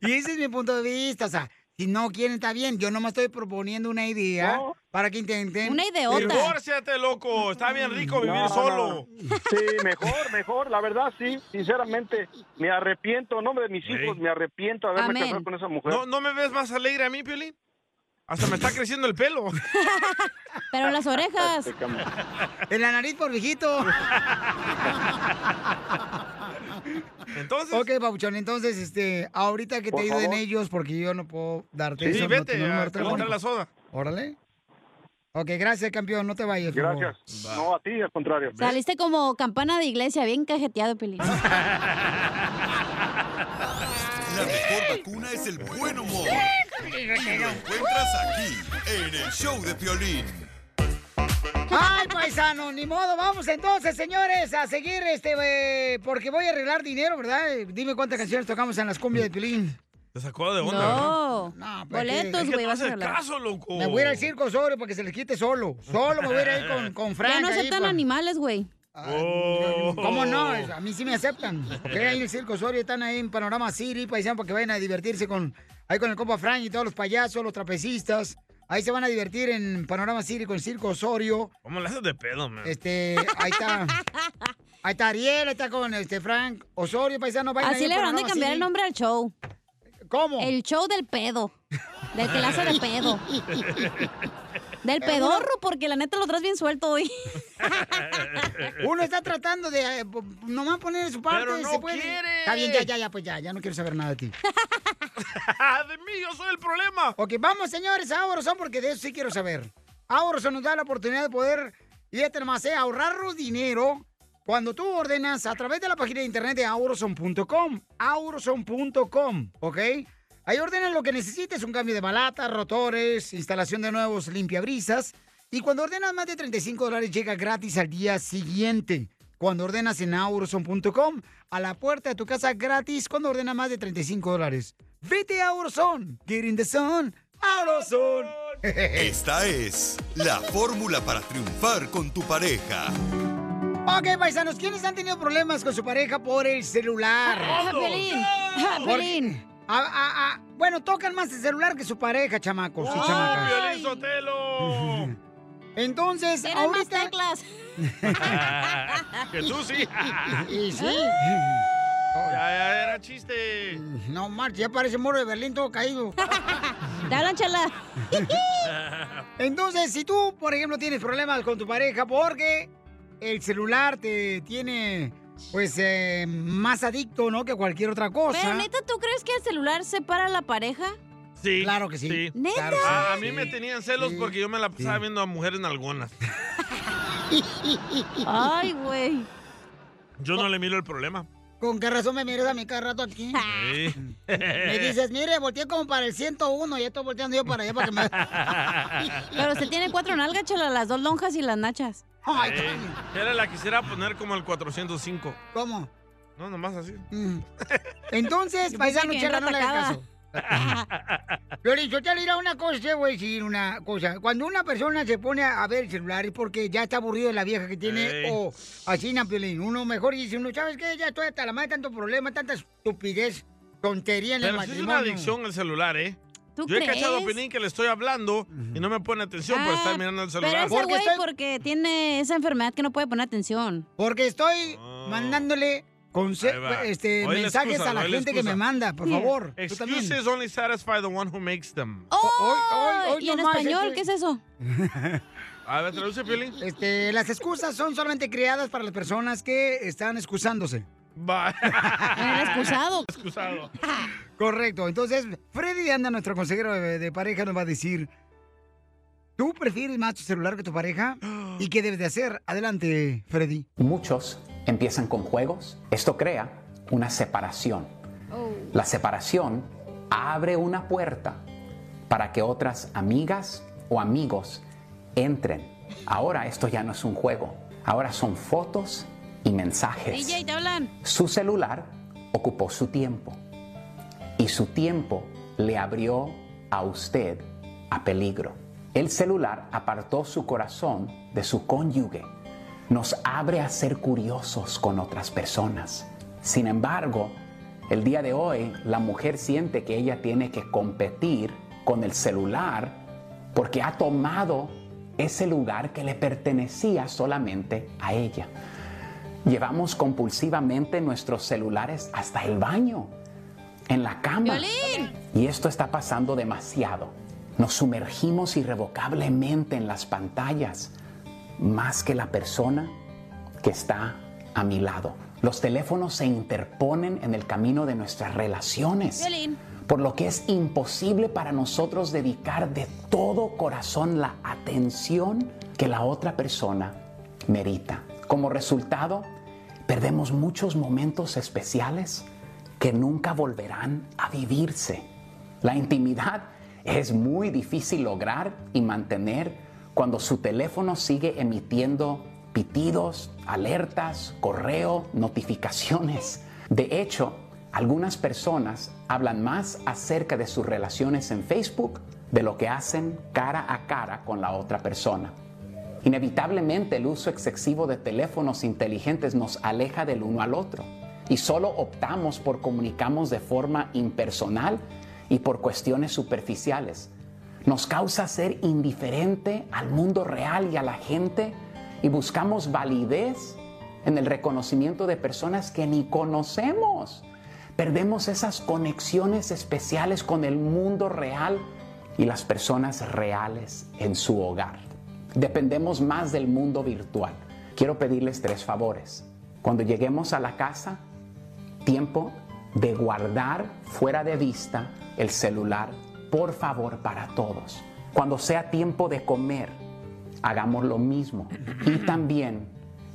S2: Y ese es mi punto de vista. O sea, Si no quieren, está bien. Yo nomás estoy proponiendo una idea para que intenten. Pero-
S1: Divórciate, loco. Está bien rico vivir
S22: No,
S1: solo.
S22: no. Sí, mejor, mejor. La verdad, sí. Sinceramente, me arrepiento. En nombre de mis hijos, me arrepiento de haberme
S1: Amén.
S22: casado con esa mujer.
S1: ¿No, ¿No me ves más alegre a mí, Piolín? Hasta me está creciendo el pelo.
S3: Pero las orejas.
S2: En la nariz por viejito.
S1: Entonces.
S2: Ok, Pabuchón, entonces, este, ahorita que te ayuden
S1: favor.
S2: ellos, porque yo no puedo darte
S1: Sí,
S2: eso. no
S1: vete
S2: número
S1: a
S2: telefónico.
S1: la soda.
S2: Órale. Ok, gracias, campeón. No te vayas. favor.
S22: Gracias. No, a ti, al contrario.
S3: Saliste como campana de iglesia, bien cajeteado, Pelín.
S10: La mejor vacuna es el buen humor. Y lo encuentras aquí, en el show de Piolín.
S2: Ay, paisano, ni modo. Vamos entonces, señores, a seguir este, eh, porque voy a arreglar dinero, ¿verdad? Eh, Dime cuántas canciones tocamos en las cumbias de Pilín.
S1: Te sacó de onda,
S3: No.
S2: No,
S3: Boletos,
S1: Es que
S3: güey,
S1: no
S3: vas a regalar.
S1: caso, loco.
S2: Me voy a ir al circo Osorio para que se les quite solo. Solo me voy a ir ahí con, con Frank.
S3: Ya no
S2: ahí,
S3: aceptan
S2: pa-
S3: animales, güey.
S2: ¿Cómo no? A mí sí me aceptan. Porque ahí en el Circo Osorio están ahí en Panorama City, paisano, para que vayan a divertirse con ahí con el compa Frank y todos los payasos, los trapecistas. Ahí se van a divertir en Panorama City con el Circo Osorio.
S1: ¿Cómo le haces de pedo, man?
S2: Este, ahí está. Ahí está Ariel, ahí está con este Frank Osorio, paisano. vayan
S3: Así le van a
S2: Panorama
S3: cambiar
S2: City.
S3: el nombre al show.
S2: ¿Cómo?
S3: El show del pedo. Del que hace de pedo. Del
S2: Eh,
S3: pedorro, porque la neta lo traes bien suelto hoy.
S2: Uno está tratando de eh, nomás poner su parte.
S1: Pero no
S2: se puede.
S1: quiere.
S2: Está bien, ya, ya, ya, pues ya, ya no quiero saber nada de ti.
S1: de mí, yo soy el problema.
S2: Ok, vamos, señores, a Auroson, porque de eso sí quiero saber. Auroson nos da la oportunidad de poder, fíjate nomás, eh, ahorrarnos dinero cuando tú ordenas a través de la página de internet de auroson.com. Auroson.com, ¿ok? Ahí ordenas lo que necesites, un cambio de balata, rotores, instalación de nuevos limpiabrisas. Y cuando ordenas más de 35 dólares, llega gratis al día siguiente. Cuando ordenas en auroson.com, a la puerta de tu casa gratis cuando ordenas más de 35 dólares. Vete a Auroson. Get in the sun. Auroson.
S10: Esta es la fórmula para triunfar con tu pareja.
S2: Ok, paisanos, ¿quiénes han tenido problemas con su pareja por el celular?
S3: Ah, Piolín. Ah.
S2: Ah, ah, ah, Bueno, tocan más el celular que su pareja, chamacos y
S1: ¡Oh,
S2: chamacas.
S1: Piolín Sotelo!
S2: Entonces,
S3: Tienen más
S2: ahorita...
S3: teclas.
S1: que tú sí.
S2: Y sí.
S1: Ya, ya era chiste.
S2: No, March, ya parece moro de Berlín todo caído.
S3: Hablan, chala.
S2: Entonces, si tú, por ejemplo, tienes problemas con tu pareja porque el celular te tiene, pues, eh, más adicto, ¿no? Que cualquier otra cosa.
S3: Pero neta, ¿tú crees que el celular separa a la pareja?
S1: Sí.
S2: Claro que sí.
S3: ¿Neta?
S2: Claro que
S1: Ah, a
S2: sí.
S1: mí me tenían celos
S2: Sí.
S1: porque yo me la pasaba viendo a mujeres en algunas.
S3: Ay, güey.
S1: Yo no le miro el problema.
S2: ¿Con qué razón me miras a mí cada rato aquí?
S1: Sí.
S2: Me dices, mire, volteé como para el 101 y ya estoy volteando yo para allá para que me...
S3: Pero usted tiene cuatro nalgas, chala, las dos lonjas y las nachas.
S2: Ay,
S1: Sí. Era la quisiera poner como el 405.
S2: ¿Cómo?
S1: No, nomás así.
S2: Mm. Entonces, paisano, chela, no le hagas caso. Pero yo te diré una cosa, te voy a decir una cosa. Cuando una persona se pone a ver el celular es porque ya está aburrido de la vieja que tiene o así, Napiolín. Uno mejor dice, uno, ¿sabes qué? Ya estoy hasta la madre tanto problema, tanta estupidez, tontería en el
S1: Pero es
S2: matrimonio.
S1: una adicción el celular, ¿eh?
S3: ¿Tú
S1: Yo he
S3: crees?
S1: cachado a Pelín que le estoy hablando y no me pone atención por
S3: Ah,
S1: estar mirando el
S3: Pero
S1: celular.
S3: ese
S2: Porque
S3: güey
S2: estoy-
S3: porque tiene esa enfermedad que no puede poner atención.
S2: Porque estoy
S1: Oh.
S2: mandándole conse-
S1: Ahí va.
S2: este,
S1: la
S2: mensajes
S1: excusa,
S2: a la gente que me
S1: excusa.
S2: manda, por favor. Tú también.
S1: Excuses only satisfy the one who makes them.
S3: ¡Oh!
S2: hoy- hoy- hoy
S3: ¿Y en
S2: nomás,
S3: español
S2: este-
S3: qué es eso?
S1: A ver, traduce, Piolín.
S2: Este, las excusas son solamente creadas para las personas que están excusándose.
S3: Excusado.
S1: Excusado.
S2: Correcto. Entonces, Freddy anda, nuestro consejero de, de pareja, nos va a decir: ¿Tú prefieres más tu celular que tu pareja? ¿Y qué debes de hacer? Adelante, Freddy.
S23: Muchos empiezan con juegos. Esto crea una separación. La separación abre una puerta para que otras amigas o amigos entren. Ahora esto ya no es un juego. Ahora son fotos y mensajes.
S3: DJ, te hablan.
S23: Su celular ocupó su tiempo y su tiempo le abrió a usted a peligro. El celular apartó su corazón de su cónyuge. Nos abre a ser curiosos con otras personas. Sin embargo, el día de hoy la mujer siente que ella tiene que competir con el celular porque ha tomado ese lugar que le pertenecía solamente a ella. Llevamos compulsivamente nuestros celulares hasta el baño, en la cama. Y esto está pasando demasiado. Nos sumergimos irrevocablemente en las pantallas, más que la persona que está a mi lado. Los teléfonos se interponen en el camino de nuestras relaciones,
S3: Violín.
S23: por lo que es imposible para nosotros dedicar de todo corazón la atención que la otra persona merita. Como resultado, perdemos muchos momentos especiales que nunca volverán a vivirse. La intimidad es muy difícil lograr y mantener cuando su teléfono sigue emitiendo pitidos, alertas, correo, notificaciones. De hecho, algunas personas hablan más acerca de sus relaciones en Facebook de lo que hacen cara a cara con la otra persona. Inevitablemente el uso excesivo de teléfonos inteligentes nos aleja del uno al otro y solo optamos por comunicarnos de forma impersonal y por cuestiones superficiales. Nos causa ser indiferente al mundo real y a la gente y buscamos validez en el reconocimiento de personas que ni conocemos. Perdemos esas conexiones especiales con el mundo real y las personas reales en su hogar. Dependemos más del mundo virtual. Quiero pedirles tres favores. Cuando lleguemos a la casa, tiempo de guardar fuera de vista el celular, por favor, para todos. Cuando sea tiempo de comer, hagamos lo mismo. Y también,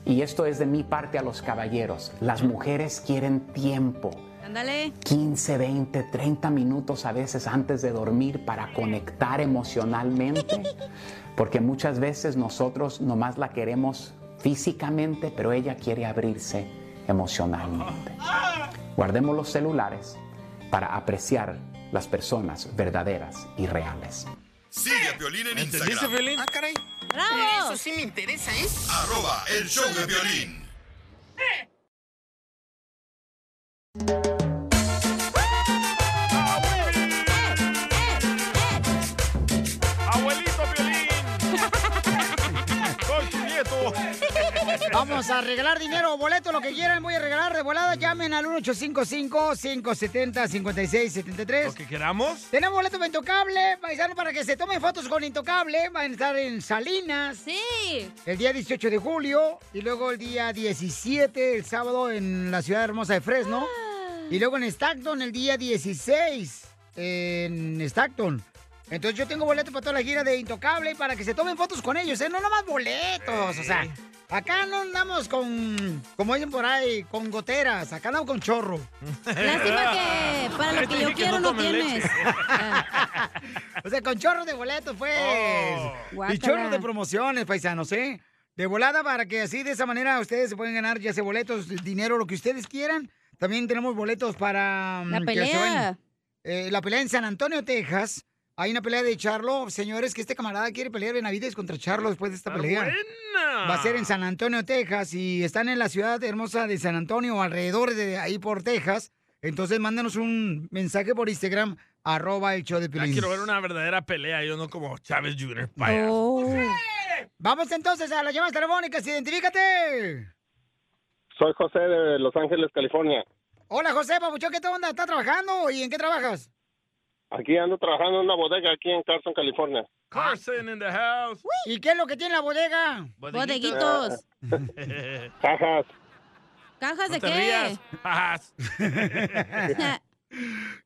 S23: y esto es de mi parte a los caballeros, las mujeres quieren tiempo.
S3: Ándale.
S23: 15, 20, 30 minutos a veces antes de dormir para conectar emocionalmente, porque muchas veces nosotros nomás la queremos físicamente, pero ella quiere abrirse emocionalmente. Guardemos los celulares para apreciar las personas verdaderas y reales.
S10: Sigue a Violín en
S1: ¿Entendiste,
S10: Instagram.
S1: Violín?
S12: Ah, caray.
S3: ¡Bravo!
S12: Eso sí me interesa, ¿eh?
S10: Arroba el show de violín.
S1: Abuelito
S2: Vamos a regalar dinero boleto, lo que quieran. Voy a regalar de volada. Llamen al 1855-570-5673.
S1: Lo que queramos.
S2: Tenemos boleto para Intocable, paisano, para que se tomen fotos con Intocable. Van a estar en Salinas.
S3: Sí.
S2: El día 18 de julio. Y luego el día 17, el sábado, en la ciudad hermosa de Fresno. Y luego en Stockton, el día 16. En Stockton. Entonces yo tengo boleto para toda la gira de Intocable para que se tomen fotos con ellos, ¿eh? No nomás boletos, o sea, acá no andamos con, como dicen por ahí, con goteras, acá andamos con chorro.
S3: Lástima que para lo que yo
S1: que
S3: quiero
S1: no
S3: tienes.
S2: O sea, con chorro de boletos, pues.
S1: Oh.
S2: Y chorro de promociones, paisanos, ¿eh? De volada para que así de esa manera ustedes se pueden ganar ya sea boletos, dinero, lo que ustedes quieran. También tenemos boletos para...
S3: La
S2: mm, que se
S3: pelea.
S2: vayan. Eh, la pelea en San Antonio, Texas. Hay una pelea de Charlo. Señores, que este camarada quiere pelear Benavides contra Charlo después de esta
S1: Está
S2: pelea.
S1: buena.
S2: Va a ser en San Antonio, Texas, y están en la ciudad hermosa de San Antonio alrededor de ahí por Texas. Entonces, mándanos un mensaje por Instagram, arroba el show de
S1: Ya
S2: Piolín.
S1: quiero ver una verdadera pelea, yo no como Chávez Jr.
S3: Oh.
S2: Vamos entonces a las llamadas telefónicas, identifícate.
S22: Soy José de Los Ángeles, California.
S2: Hola, José Papuchón, ¿qué te onda? ¿Estás trabajando y en qué trabajas?
S22: Aquí ando trabajando en una bodega aquí en Carson, California.
S1: Carson in the house.
S2: ¿Y qué es lo que tiene la bodega?
S3: Bodeguitos.
S22: Cajas.
S3: ¿Cajas
S1: No
S3: de
S1: te
S3: qué?
S1: rías. Jajas.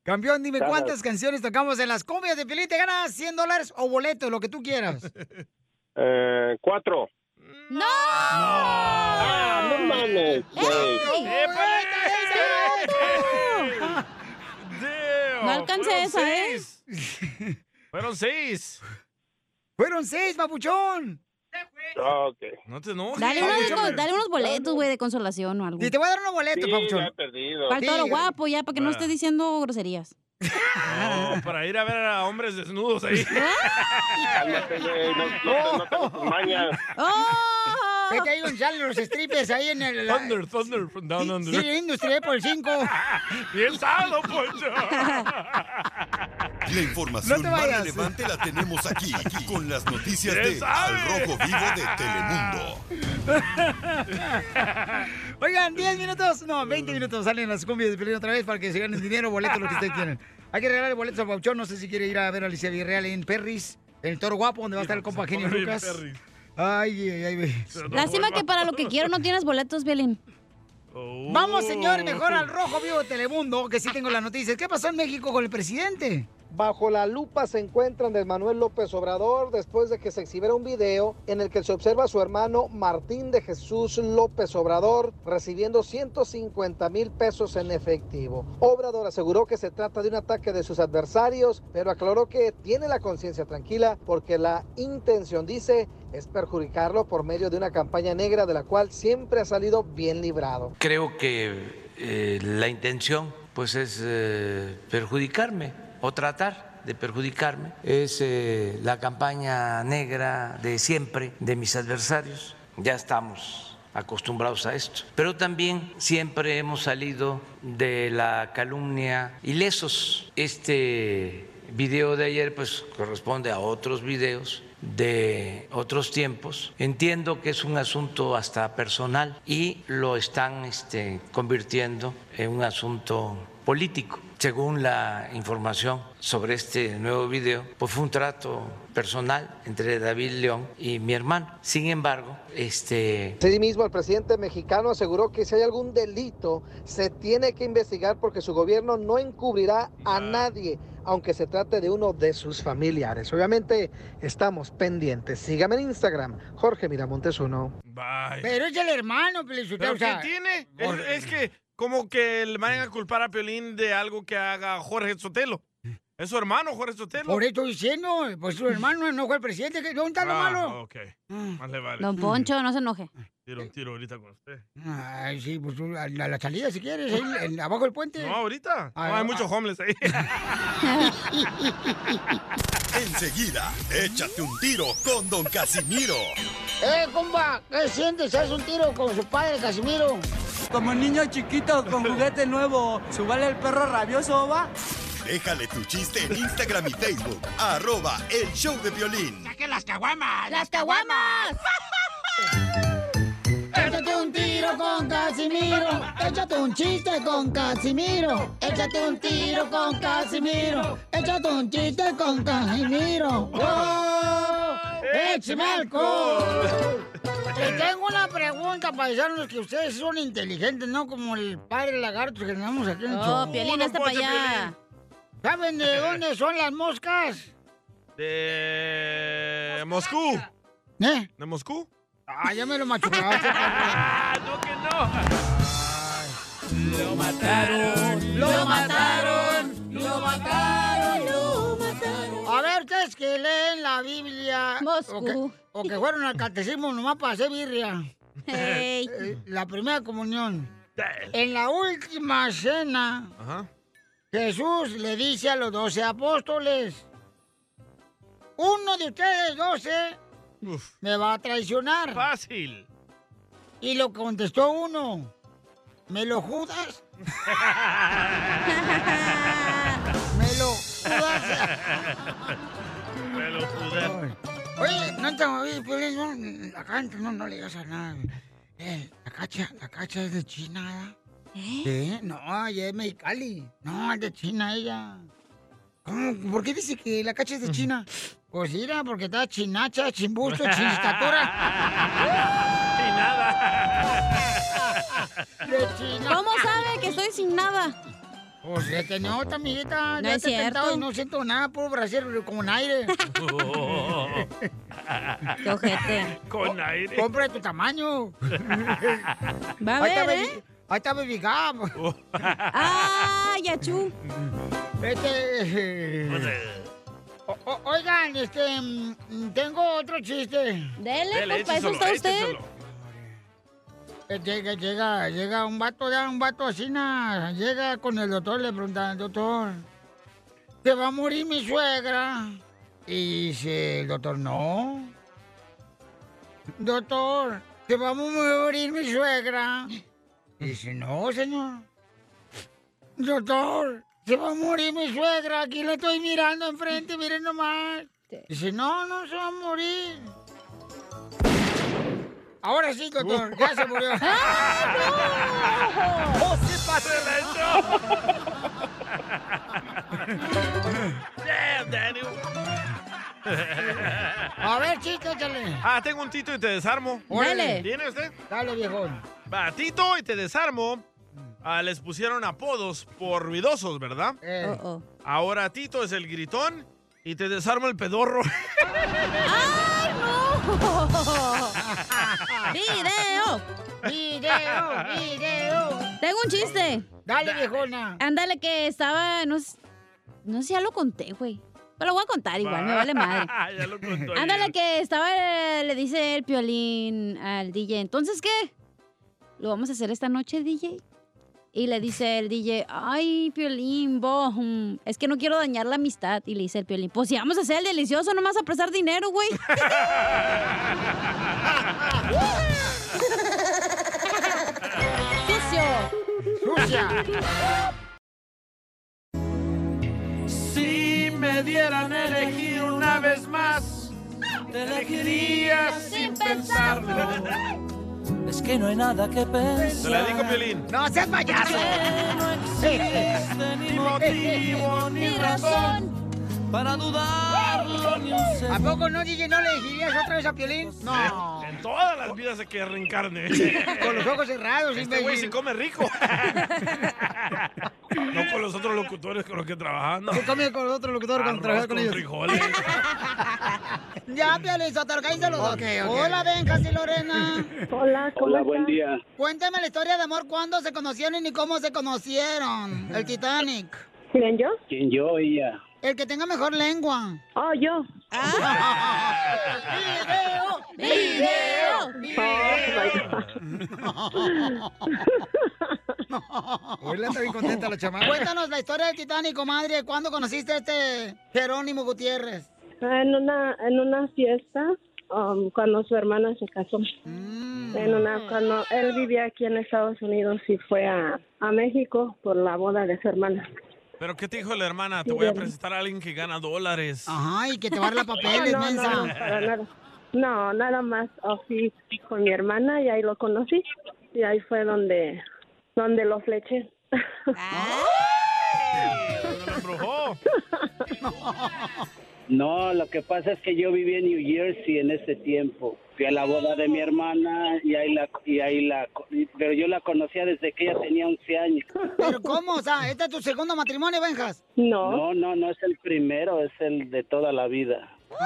S2: Campeón, dime
S22: Cajas.
S2: cuántas canciones tocamos en las cumbias de Pelín. Te ganas 100 dólares o boletos, lo que tú quieras.
S22: Eh, cuatro.
S3: ¡No!
S22: Ah, no mames.
S1: Damn,
S3: No alcancé
S1: fueron
S3: esa, ¿eh?
S1: seis. Fueron seis.
S2: Fueron seis, papuchón.
S22: Ah, ok.
S1: No te enojes.
S3: Dale,
S2: Papuchón.
S3: unos boletos, güey, de consolación o algo.
S2: Y te voy a dar unos boletos,
S22: Sí, ya
S2: papuchón.
S22: he perdido.
S3: Para
S2: Sí.
S3: guapo, ya, para que no
S1: Ah.
S3: esté diciendo groserías.
S1: No, para ir a ver a hombres desnudos ahí.
S22: Cálmate, güey. No, no, no tengo tus mañas.
S3: ¡Oh!
S2: Vete ahí donde salen los strippers ahí en el...
S1: Thunder, Thunder from down
S2: Sí,
S1: under.
S2: sí, Industria por el 5.
S1: Bien sano, Poncho.
S10: La información
S2: No
S10: más relevante la tenemos aquí, aquí, con las noticias de
S2: ¿Quién
S10: Al? Rojo Vivo de Telemundo.
S2: Oigan, 10 minutos, no, 20 minutos salen las cumbias de Pelín otra vez para que se ganen dinero, boletos, lo que ustedes quieran. Hay que regalarle boletos a Pauchón, no sé si quiere ir a ver a Alicia Villarreal en Perris, en el Toro Guapo, donde va a estar el compa Genio Lucas.
S1: Perris.
S2: Ay, ay, ay.
S3: Lástima que para lo que quiero no tienes boletos, Violín.
S2: Vamos, señor, mejor al Rojo Vivo de Telemundo, que sí tengo las noticias. ¿Qué pasó en México con el presidente?
S4: Bajo la lupa se encuentran de Manuel López Obrador después de que se exhibiera un video en el que se observa a su hermano Martín de Jesús López Obrador recibiendo 150 mil pesos en efectivo. Obrador aseguró que se trata de un ataque de sus adversarios, pero aclaró que tiene la conciencia tranquila porque la intención, dice, es perjudicarlo por medio de una campaña negra de la cual siempre ha salido bien librado.
S24: Creo que eh, la intención pues es eh, perjudicarme o tratar de perjudicarme. Es eh, la campaña negra de siempre de mis adversarios. Ya estamos acostumbrados a esto. Pero también siempre hemos salido de la calumnia ilesos. Este video de ayer pues corresponde a otros videos de otros tiempos. Entiendo que es un asunto hasta personal y lo están este, convirtiendo en un asunto político. Según la información sobre este nuevo video, pues fue un trato personal entre David León y mi hermano. Sin embargo, este
S4: Asimismo, el presidente mexicano aseguró que si hay algún delito, se tiene que investigar porque su gobierno no encubrirá a nadie, aunque se trate de uno de sus familiares. Obviamente, estamos pendientes. Sígame en Instagram, Jorge Miramontes uno.
S2: Pero es el hermano, Pelizotelo.
S1: ¿Pero
S2: o sea,
S1: qué tiene? Es, es que como que le van a culpar a Piolín de algo que haga Jorge Sotelo. Es su hermano, Jorge Sotelo.
S2: Por eso estoy diciendo, pues su hermano no fue el presidente. ¿qué- ¿Dónde está lo
S1: Ah,
S2: malo?
S1: ok. Más le vale.
S3: Don Poncho, no se enoje.
S1: Tiro un tiro ahorita con usted.
S2: Ay, sí, pues tú, a la, salida si quieres, ahí, en- abajo del puente.
S1: No, ahorita.
S2: Ah,
S1: No, hay
S2: ah,
S1: muchos homeless ahí.
S10: Enseguida, échate un tiro con Don Casimiro.
S2: ¡Eh, compa! ¿Qué sientes? ¿Haz un tiro con su padre, Casimiro?
S11: Como niño chiquito con juguete nuevo, ¿subale el perro rabioso, va?
S10: Déjale tu chiste en Instagram y Facebook. Arroba El Show de Violín.
S2: ¡Saquen las caguamas!
S3: ¡Las caguamas!
S2: Échate un tiro con Casimiro. Échate un chiste con Casimiro. Échate un tiro con Casimiro. Échate un chiste con Casimiro. ¡Wow! ¡Échame alcohol! Tengo una pregunta, paisanos, que ustedes son inteligentes, ¿no? Como el padre lagarto que tenemos aquí en el
S3: Oh,
S2: show.
S3: Piolín, hazte para allá.
S2: ¿Saben de dónde son las moscas?
S1: De Moscú.
S2: ¿Eh?
S1: ¿De Moscú?
S2: Ah, ya me lo machucaste.
S1: no, que no.
S2: Lo mataron, lo mataron, Que leen la Biblia. O que, o que fueron al catecismo nomás para hacer birria.
S3: Hey.
S2: Eh, La primera comunión. En la última cena,
S1: Ajá.
S2: Jesús le dice a los doce apóstoles: Uno de ustedes doce me va a traicionar.
S1: Fácil.
S2: Y lo contestó uno. ¿Me lo judas? ¿Me lo judas?
S1: Pude.
S2: Oye, no te oye, Piolín, no, acá no, no le digas a nada. Eh, la cacha, la cacha es de China, ¿eh? ¿Sí? No, ella es mexicali. No, es de China ella. ¿Cómo? ¿Por qué dice que la cacha es de China? Pues mira, porque está chinacha, chimbusto, chinistatura.
S1: Sin nada.
S2: De China.
S3: ¿Cómo sabe que estoy sin nada?
S2: Pues se te nota, amiguita.
S3: No
S2: ya
S3: es
S2: te tentado
S3: cierto.
S2: y no siento nada, puro brasier con aire.
S3: Qué ojete.
S1: Con aire.
S2: Compra de tu tamaño.
S3: Va a
S2: Ahí está
S3: ver,
S2: Baby-
S3: ¿eh?
S2: Ahí está Baby Gap.
S3: ¡Ah, Yachú!
S2: Este... O- o- oigan, este... mm, Tengo otro chiste.
S3: Dele, pues, para eso está usted.
S2: Llega, llega, llega un vato, ya, un vato así, na, llega con el doctor, le pregunta, doctor, ¿se va a morir mi suegra? Y dice el doctor, no. Doctor, ¿se va a morir mi suegra? Y dice, no, señor. Doctor, ¿se Se va a morir mi suegra, aquí la estoy mirando enfrente, miren nomás. Dice, no, no se va a morir. Ahora sí, doctor, ya se murió.
S1: ¡Oh, sí Damn, Daniel.
S2: A ver, chico, échale.
S1: Ah, tengo un Tito y te desarmo.
S2: Dale.
S1: ¿Tiene usted?
S2: Dale, viejón.
S1: Va, Tito y te desarmo. Ah, les pusieron apodos por ruidosos, ¿verdad?
S2: Eh.
S1: Ahora Tito es el gritón y te desarmo el pedorro.
S3: ¡Ay, no! ¡Video!
S2: ¡Video! ¡Video!
S3: Tengo un chiste.
S2: Dale, viejona.
S3: Ándale, que estaba. No, sé- no sé si ya lo conté, güey. Pero lo voy a contar igual, me vale madre.
S1: ya lo contó
S3: Ándale, que estaba. Le dice el piolín al DJ. Entonces, ¿qué? ¿Lo vamos a hacer esta noche, DJ? Y le dice el DJ, ay, Piolín, vos, mm, es que no quiero dañar la amistad. Y le dice el Piolín, pues si vamos a hacer el delicioso, no vas a prestar dinero, güey. ¡Sucio!
S2: ¡Sucia!
S14: Si me dieran a elegir una vez más, te elegiría sin pensarlo. Es que no hay nada que pensar.
S1: Se la digo, Piolín.
S2: ¡No seas payaso!
S14: Ni motivo ni razón para dudarlo ni un
S2: ¿A poco no, DJ, no le dirías otra vez a Piolín? No.
S1: Todas las vidas hay que reencarne.
S2: Con los ojos cerrados,
S1: Este güey se come rico. no con los otros locutores con los que trabajan. No.
S2: Se come con otro locutor cuando trabajas con ellos.
S1: frijoles.
S2: Ya, Piolín, Sotelo, cállense los dos.
S16: Ok, ok.
S2: Hola, Benjas y Lorena.
S16: Hola, ¿cómo
S25: Hola, buen día.
S2: Cuéntame la historia de amor, cuándo se conocieron y cómo se conocieron. El Titanic.
S16: ¿Quién yo?
S25: ¿Quién yo? Ella.
S2: El que tenga mejor lengua.
S16: Oh, yo.
S2: ¡Video!
S16: Hola,
S2: está bien contenta la chamaca. Cuéntanos la historia del Titanic, comadre. ¿Cuándo conociste a este Jerónimo Gutiérrez?
S16: En una, en una fiesta, um, cuando su hermana se casó.
S2: Mm.
S16: En una, cuando él vivía aquí en Estados Unidos y fue a, a México por la boda de su hermana.
S1: ¿Pero qué te dijo la hermana? Te voy a presentar a alguien que gana dólares.
S2: Ajá, y que te va a dar la papeles,
S16: no, no,
S2: mensa.
S16: no, para nada. No, nada más oh, sí, con mi hermana y ahí lo conocí. Y ahí fue donde, donde lo fleché.
S1: lo embrujó.
S25: No, lo que pasa es que yo viví en New Jersey en ese tiempo. Fui a la boda de mi hermana y ahí la, y ahí la, pero yo la conocía desde que ella tenía 11 años.
S2: ¿Pero cómo? O sea, ¿este es tu segundo matrimonio, Benjas?
S16: No.
S25: No, no, no es el primero, es el de toda la vida.
S2: ¡Toda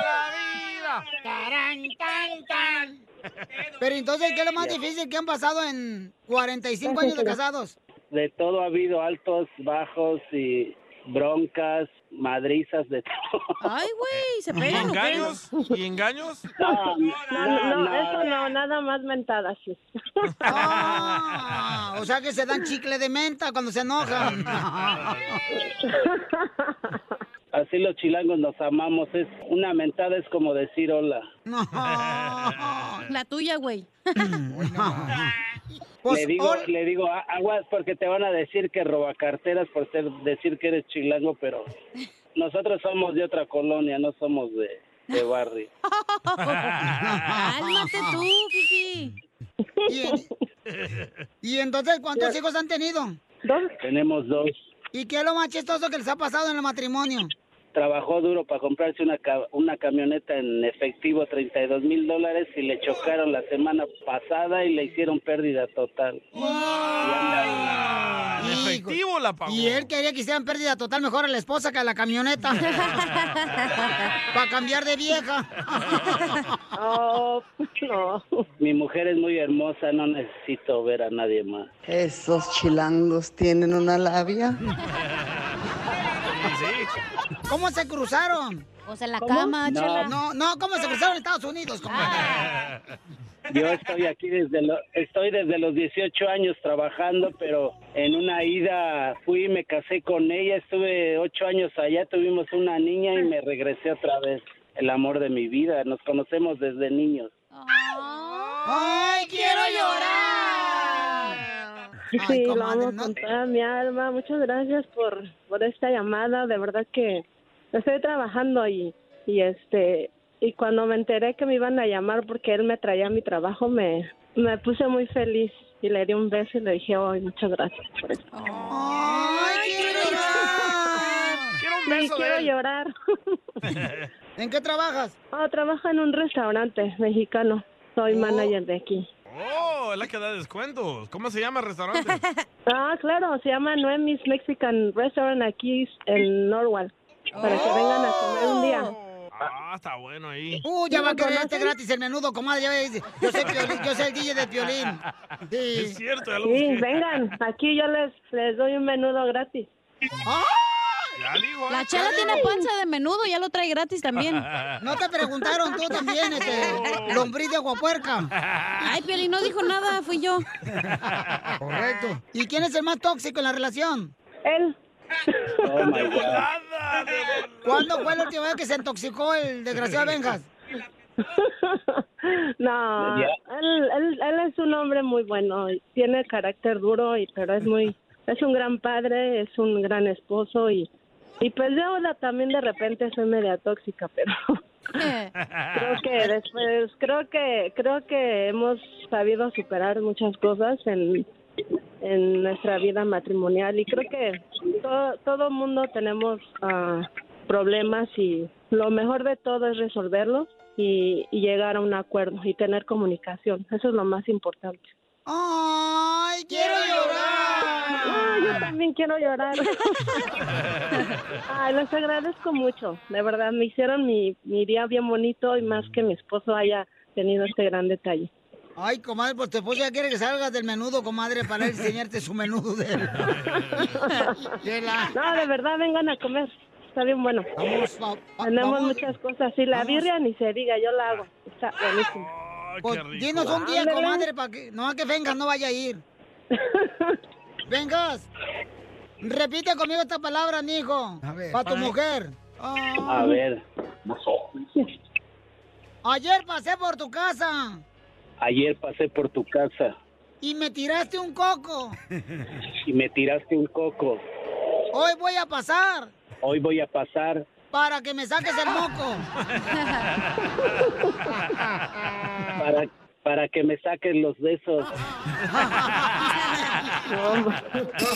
S2: la vida! ¡Tarán, tan, tan! Pero entonces, ¿qué es lo más difícil que han pasado en 45 años de casados?
S25: De todo ha habido altos, bajos y broncas, madrizas, de todo.
S3: Ay, güey, se
S1: ¿Y
S3: pegan. ¿o qué?
S1: engaños? ¿Y engaños?
S25: No,
S16: No, no, no, eso no, nada más mentadas. sí.
S2: Ah, o sea que se dan chicle de menta cuando se enojan.
S25: Así los chilangos nos amamos. Es una mentada es como decir hola.
S3: La tuya, güey.
S2: Pues,
S25: le digo, le digo, "A- aguas porque te van a decir que roba carteras por ser, decir que eres chilango, pero nosotros somos de otra colonia, no somos de, de barrio.
S3: Cálmate tú, Fifi.
S2: ¿Y, y entonces cuántos hijos han tenido?
S16: Dos.
S25: Tenemos dos.
S2: ¿Y qué es lo más chistoso que les ha pasado en el matrimonio?
S25: Trabajó duro para comprarse una, una camioneta en efectivo, 32 mil dólares, y le chocaron la semana pasada y le hicieron pérdida total.
S1: En efectivo la pagó.
S2: Y él quería que hicieran pérdida total mejor a la esposa que a la camioneta. Para cambiar de vieja.
S16: Oh, no.
S25: Mi mujer es muy hermosa, no necesito ver a nadie más.
S26: Esos chilangos tienen una labia.
S2: ¿Cómo se cruzaron?
S3: Pues en la
S25: ¿Cómo?
S3: cama,
S25: No.
S3: chela.
S2: No, no, ¿cómo se cruzaron en Estados Unidos? compadre?
S25: Yo estoy aquí desde lo- estoy desde los 18 años trabajando, pero en una ida fui y me casé con ella, estuve ocho años allá, tuvimos una niña y me regresé otra vez. El amor de mi vida, nos conocemos desde niños.
S2: ¡Ay, quiero llorar!
S16: Sí, lo amo con toda mi alma. Muchas gracias por, por esta llamada. De verdad que estoy trabajando y, y este y cuando me enteré que me iban a llamar porque él me traía a mi trabajo, me, me puse muy feliz y le di un beso y le dije, ay, muchas gracias por esto.
S2: ¡Ay, quiero llorar!
S1: Quiero un
S16: Sí,
S1: beso de
S16: quiero
S1: él.
S16: llorar.
S2: ¿En qué trabajas?
S16: Oh, trabajo en un restaurante mexicano. Soy manager de aquí.
S1: Oh, es la que da descuentos. ¿Cómo se llama el restaurante?
S16: Ah, claro, se llama Noemi's Mexican Restaurant aquí en Norwalk. Para que vengan a comer un día.
S1: Ah, está bueno ahí.
S2: Uh, ya
S16: ¿Sí
S2: va a querer este gratis el menudo, comadre. Ya ves, yo soy, Piolín, yo soy el DJ de Piolín. Sí.
S1: Es cierto, ya lo
S16: Sí,
S1: busqué.
S16: vengan. Aquí yo les, les doy un menudo gratis.
S1: Ya digo, ¿eh?
S3: La chela tiene panza de menudo, ya lo trae gratis también.
S2: No te preguntaron tú también, este, lombriz de aguapuerca.
S3: Ay, Pioli, no dijo nada, fui yo.
S2: Correcto. ¿Y quién es el más tóxico en la relación?
S16: Él.
S25: Oh my God.
S2: ¿Cuándo fue la última vez que se intoxicó el desgraciado Benjas?
S16: No, él, él, él es un hombre muy bueno, tiene carácter duro, y pero es muy, es un gran padre, es un gran esposo y, y pues yo también de repente soy media tóxica, pero creo que después, creo que, creo que hemos sabido superar muchas cosas en, en nuestra vida matrimonial y creo que todo, todo mundo tenemos ah, problemas y lo mejor de todo es resolverlos y, y llegar a un acuerdo y tener comunicación. Eso es lo más importante.
S2: ¡Ay, quiero llorar!
S16: Ah, yo también quiero llorar. Ay, les agradezco mucho. De verdad, me hicieron mi, mi día bien bonito y más que mi esposo haya tenido este gran detalle.
S2: Ay, comadre, pues tu esposo ya quiere que salgas del menudo, comadre, para enseñarte su menudo de él. De la-
S16: No, de verdad, vengan a comer. Está bien bueno.
S2: Vamos, va- va-
S16: Tenemos
S2: vamos.
S16: muchas cosas. Y la
S2: Vamos.
S16: birria ni se diga, yo la hago. Está buenísimo.
S2: Pues,
S1: qué rico.
S2: dinos un día,
S16: Ándale.
S2: comadre, para que no que vengas, no vaya a ir. Vengas. Repite conmigo esta palabra, mijo. Para tu
S1: Ay.
S2: mujer.
S25: A ver.
S2: Ayer pasé por tu casa
S25: Ayer pasé por tu casa
S2: y me tiraste un coco.
S25: y me tiraste un coco.
S2: Hoy voy a pasar
S25: Hoy voy a pasar
S2: para que me saques el moco.
S25: para, para que me saques los besos.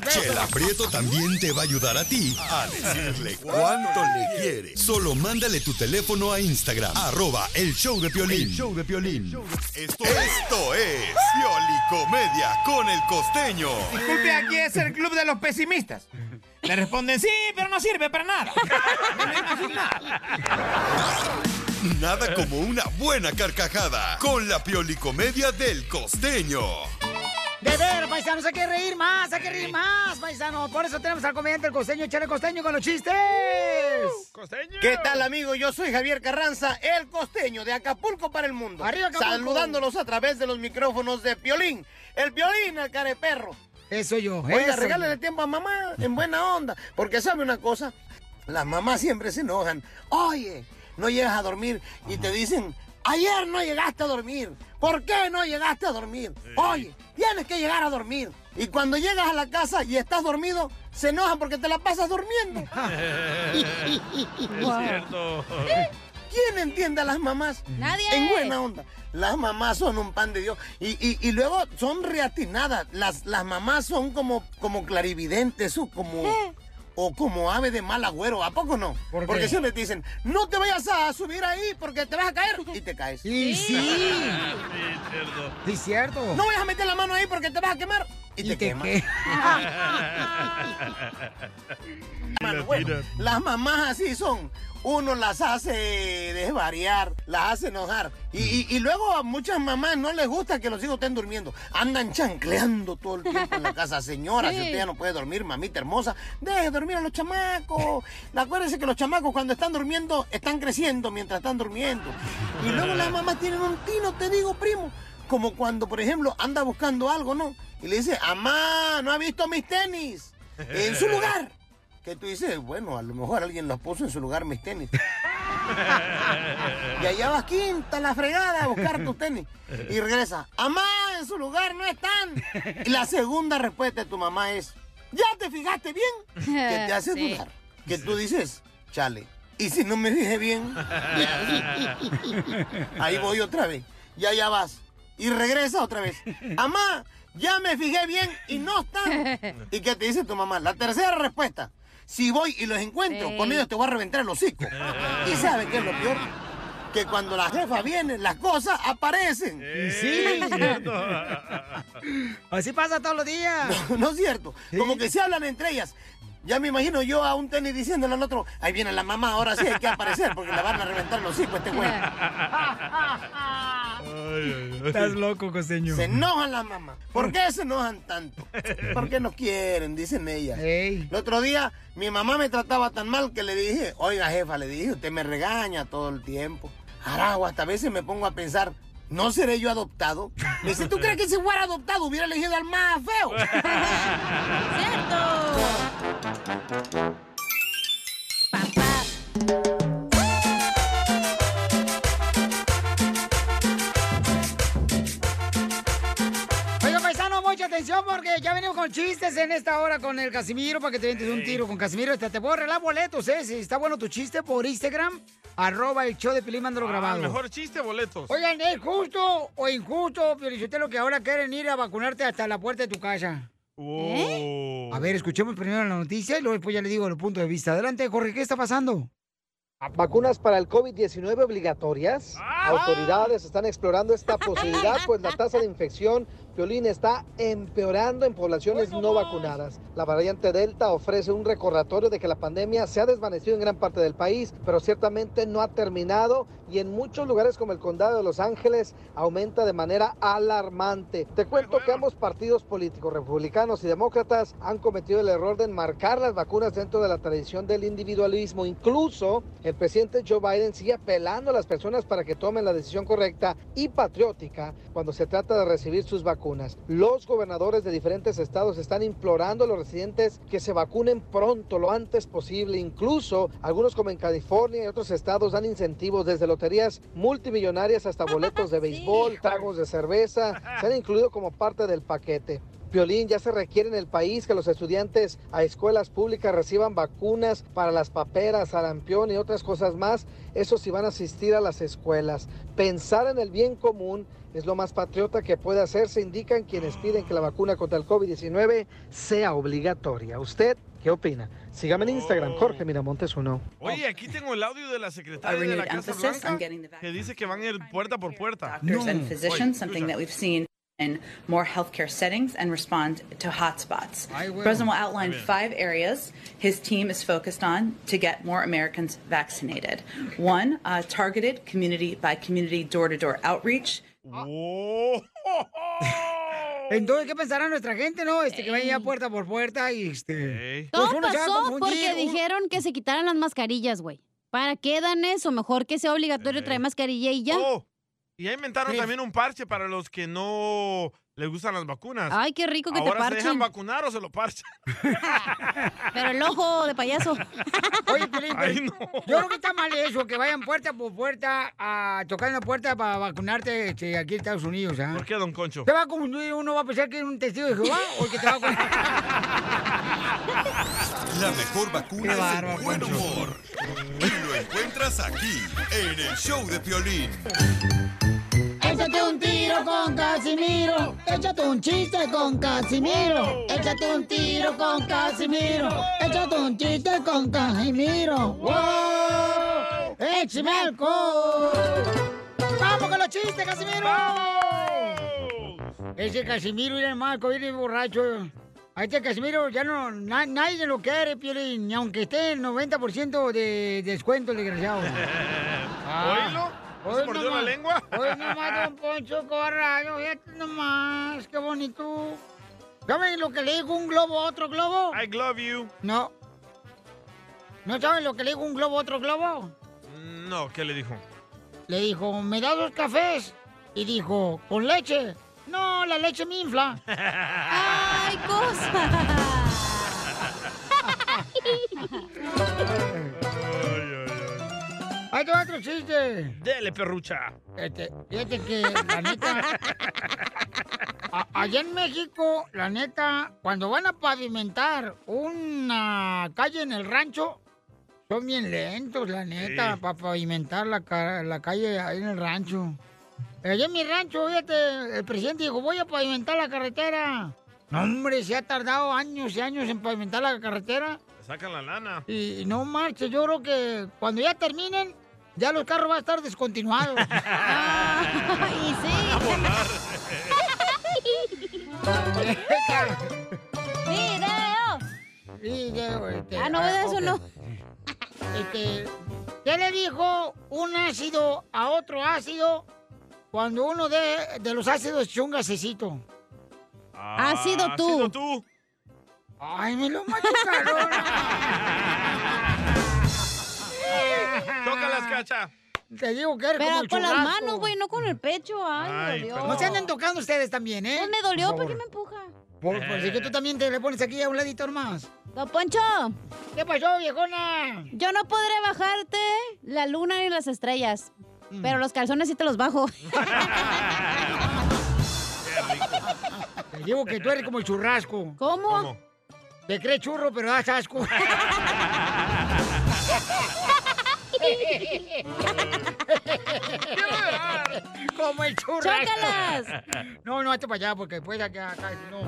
S10: Chela Prieto también te va a ayudar a ti a decirle cuánto le quiere. Solo mándale tu teléfono a Instagram, arroba el show de Piolín. El show de Piolín. Esto, esto es Piolicomedia con el costeño.
S12: Disculpe, aquí es el club de los pesimistas. Le responden, sí, pero no sirve para nada. Nada.
S10: Nada como una buena carcajada con la Piolicomedia del costeño.
S2: De ver, paisanos, hay que reír más, hay que reír más, paisanos. Por eso tenemos al comediante el costeño, echar el costeño con los chistes.
S1: Costeño.
S18: ¿Qué tal, amigo? Yo soy Javier Carranza, el costeño de Acapulco para el mundo.
S2: Arriba, Acapulco.
S18: Saludándolos a través de los micrófonos de Piolín. El Piolín, el careperro.
S2: Eso yo.
S18: Oiga,
S2: eso
S18: regálale
S2: yo.
S18: tiempo a mamá, en buena onda. Porque sabe una cosa, las mamás siempre se enojan. Oye, no llegas a dormir y te dicen, ayer no llegaste a dormir. ¿Por qué no llegaste a dormir? Oye, tienes que llegar a dormir. Y cuando llegas a la casa y estás dormido, se enojan porque te la pasas durmiendo.
S1: Es cierto.
S18: ¿Quién entiende a las mamás?
S3: Nadie.
S18: En buena onda. Las mamás son un pan de Dios. Y, y- y luego son reatinadas. Las, las mamás son como, como clarividentes o como, o como ave de mal agüero. ¿A poco no? Porque siempre te dicen, no te vayas a subir ahí porque te vas a caer. Y te caes.
S2: Y sí,
S1: Sí, cierto.
S2: sí, cierto.
S18: No vayas a meter la mano ahí porque te vas a quemar. Y, te, quemas. bueno, las mamás así son. Uno las hace desvariar, las hace enojar. Y, y- y luego a muchas mamás no les gusta que los hijos estén durmiendo. Andan chancleando todo el tiempo en la casa. Señora, si
S3: Sí.
S18: usted ya no puede dormir, mamita hermosa, deje dormir a los chamacos. Acuérdense que los chamacos cuando están durmiendo, están creciendo mientras están durmiendo. Y luego las mamás tienen un tino, te digo, primo. Como cuando, por ejemplo, anda buscando algo, ¿no? Y le dice, amá, no ha visto mis tenis. En su lugar. Que tú dices, bueno, a lo mejor alguien los puso en su lugar mis tenis. Y allá vas quinta la fregada a buscar tus tenis. Y regresa, mamá, en su lugar no están. Y la segunda respuesta de tu mamá es, ¿ya te fijaste bien? Que te hace
S27: Sí.
S18: dudar. Que tú dices, chale, ¿y si no me fijé bien? Ahí voy otra vez. Ya, ya vas. Y regresa otra vez. Mamá, ya me fijé bien y no están. ¿Y qué te dice tu mamá? La tercera respuesta. Si voy y los encuentro,
S27: Sí.
S18: con ellos te voy a reventar el hocico. ¿Y sabe qué es lo peor? Que cuando la jefa viene, las cosas aparecen.
S2: Y sí. Así pasa todos los días.
S18: No, no es cierto. Como que se hablan entre ellas. Ya me imagino yo a un tenis diciéndole al otro, ahí viene la mamá, ahora sí hay que aparecer porque le van a reventar los hijos a este güey.
S2: Estás loco, costeño.
S18: Se enojan las mamás. ¿Por qué se enojan tanto? Porque no quieren, dicen ellas. El otro día mi mamá me trataba tan mal que le dije, oiga jefa, le dije, usted me regaña todo el tiempo. Arago, hasta a veces me pongo a pensar, ¿no seré yo adoptado? Me dice, ¿tú crees que si fuera adoptado hubiera elegido al más feo?
S2: chistes en esta hora con el Casimiro para que te ventes un tiro con Casimiro. Hasta te puedo arreglar boletos, ¿eh? Si está bueno tu chiste por Instagram, arroba el show de Pilín, mándalo
S1: Ah,
S2: grabado.
S1: mejor chiste, boletos.
S2: Oigan, ¿es justo o injusto, lo que ahora quieren ir a vacunarte hasta la puerta de tu casa?
S1: ¿Eh?
S2: A ver, escuchemos primero la noticia y luego después ya le digo los puntos de vista. Adelante, Jorge, ¿qué está pasando?
S4: ¿Vacunas para el COVID-19 obligatorias? Autoridades están explorando esta posibilidad, pues la tasa de infección, Piolín, está empeorando en poblaciones no vacunadas. La variante Delta ofrece un recordatorio de que la pandemia se ha desvanecido en gran parte del país, pero ciertamente no ha terminado y en muchos lugares como el condado de Los Ángeles aumenta de manera alarmante. Te cuento que ambos partidos políticos, republicanos y demócratas, han cometido el error de enmarcar las vacunas dentro de la tradición del individualismo. Incluso el presidente Joe Biden sigue apelando a las personas para que tomen la decisión correcta y patriótica cuando se trata de recibir sus vacunas. Los gobernadores de diferentes estados están implorando a los residentes que se vacunen pronto, lo antes posible. Incluso algunos como en California y otros estados dan incentivos desde loterías multimillonarias hasta boletos de béisbol, tragos de cerveza. Se han incluido como parte del paquete. Violín, ya se requiere en el país que los estudiantes a escuelas públicas reciban vacunas para las paperas, sarampión y otras cosas más. Eso sí van a asistir a las escuelas. Pensar en el bien común es lo más patriota que puede hacerse, indican quienes piden que la vacuna contra el COVID-19 sea obligatoria. ¿Usted qué opina? Sígame en Instagram, Jorge Miramontes uno.
S1: Oye, aquí tengo el audio de la secretaria de la
S28: renewed
S1: Casa
S28: emphasis
S1: Blanca
S28: on getting the
S1: que dice que van a ir puerta por puerta.
S28: doctors and physicians, something that we've seen in more healthcare settings and respond to hotspots. The president will outline five areas his team is focused on to get more Americans vaccinated. One, uh, targeted community by community door to door outreach.
S2: Entonces, ¿qué pensará nuestra gente, no? Este, que vaya puerta por puerta y este...
S3: Todo
S2: pues a
S3: pasó porque
S2: uno-
S3: dijeron que se quitaran las mascarillas, güey. ¿Para qué dan eso? Mejor que sea obligatorio traer mascarilla y ya.
S1: Oh, y ya inventaron también un parche para los que no les gustan las vacunas.
S3: Ay, qué rico que te
S1: Ahora se dejan
S3: parchen.
S1: vacunar o se lo parchan.
S3: Pero el ojo de payaso.
S2: Oye, Piolín, pero yo creo que está mal eso, que vayan puerta por puerta a tocar en la puerta para vacunarte este, aquí en Estados Unidos, ¿ah?
S1: ¿Por qué, don Concho?
S2: Te va a confundir, uno va a pensar que es un testigo de Jehová o que te va a vacunar.
S10: La mejor vacuna
S2: Qué
S10: es
S2: bárbaro,
S10: el buen humor. Y lo encuentras aquí, en el show de Piolín.
S2: Échate un tiro con Casimiro. Échate un chiste con Casimiro. Échate un tiro con Casimiro. Échate un chiste con Casimiro. ¡Wow! ¡Échame alcohol! ¡Vamos con los chistes, Casimiro! Ese Casimiro viene Marco, viene borracho. A este Casimiro ya no, na- nadie lo quiere, Piolín, ni aunque esté el 90% de descuento, el desgraciado.
S1: ¿Oílo? ¿No se mordió la
S2: nomás-
S1: lengua?
S2: Hoy nomás, don Poncho Corrado, fíjate nomás, qué bonito. ¿Saben lo que le dijo un globo a otro globo?
S1: I love you.
S2: No. ¿No saben lo que le dijo un globo a otro globo?
S1: No, ¿qué le dijo?
S2: Le dijo, ¿me da dos cafés? Y dijo, ¿con leche? No, la leche me infla.
S3: ¡Ay, cosa!
S2: Ahí otro chiste.
S1: Dele, perrucha.
S2: Este, fíjate que, la neta, a- allá en México, la neta, cuando van a pavimentar una calle en el rancho, son bien lentos, la neta,
S14: Sí.
S2: para pavimentar la, la calle ahí en el rancho. Allá en mi rancho, fíjate, el presidente dijo, voy a pavimentar la carretera. No, hombre, se ha tardado años y años en pavimentar la carretera.
S1: Le sacan la lana.
S2: Y no marche, yo creo que cuando ya terminen, ya los carros van a estar descontinuados.
S3: y sí.
S1: A volar.
S3: ¡Video!
S2: Video, este,
S3: Ah, no, eso
S2: ok.
S3: no.
S2: Este, ¿qué le dijo un ácido a otro ácido cuando uno de, de los ácidos echó un gasecito?
S3: Ha sido tú.
S1: Ha sido tú.
S2: Ay, me lo machucaron. Te digo que eres
S3: Pero
S2: como el
S3: con las manos, güey, no con el pecho. Ay, me dolió.
S2: No se anden tocando ustedes también, ¿eh?
S3: Pues me dolió,
S2: Por
S3: ¿por qué me empuja?
S2: Por, por si que tú también te le pones aquí a un ladito más.
S3: Don Poncho,
S2: ¿Qué pasó, viejona?
S3: yo no podré bajarte la luna ni las estrellas. Pero los calzones sí te los bajo.
S2: Te digo que tú eres como el churrasco.
S3: ¿Cómo?
S2: Te crees churro, pero das asco. como el churrasco.
S3: ¡Chócalas!
S2: No, no, hazte para allá, porque después acá, acá, no.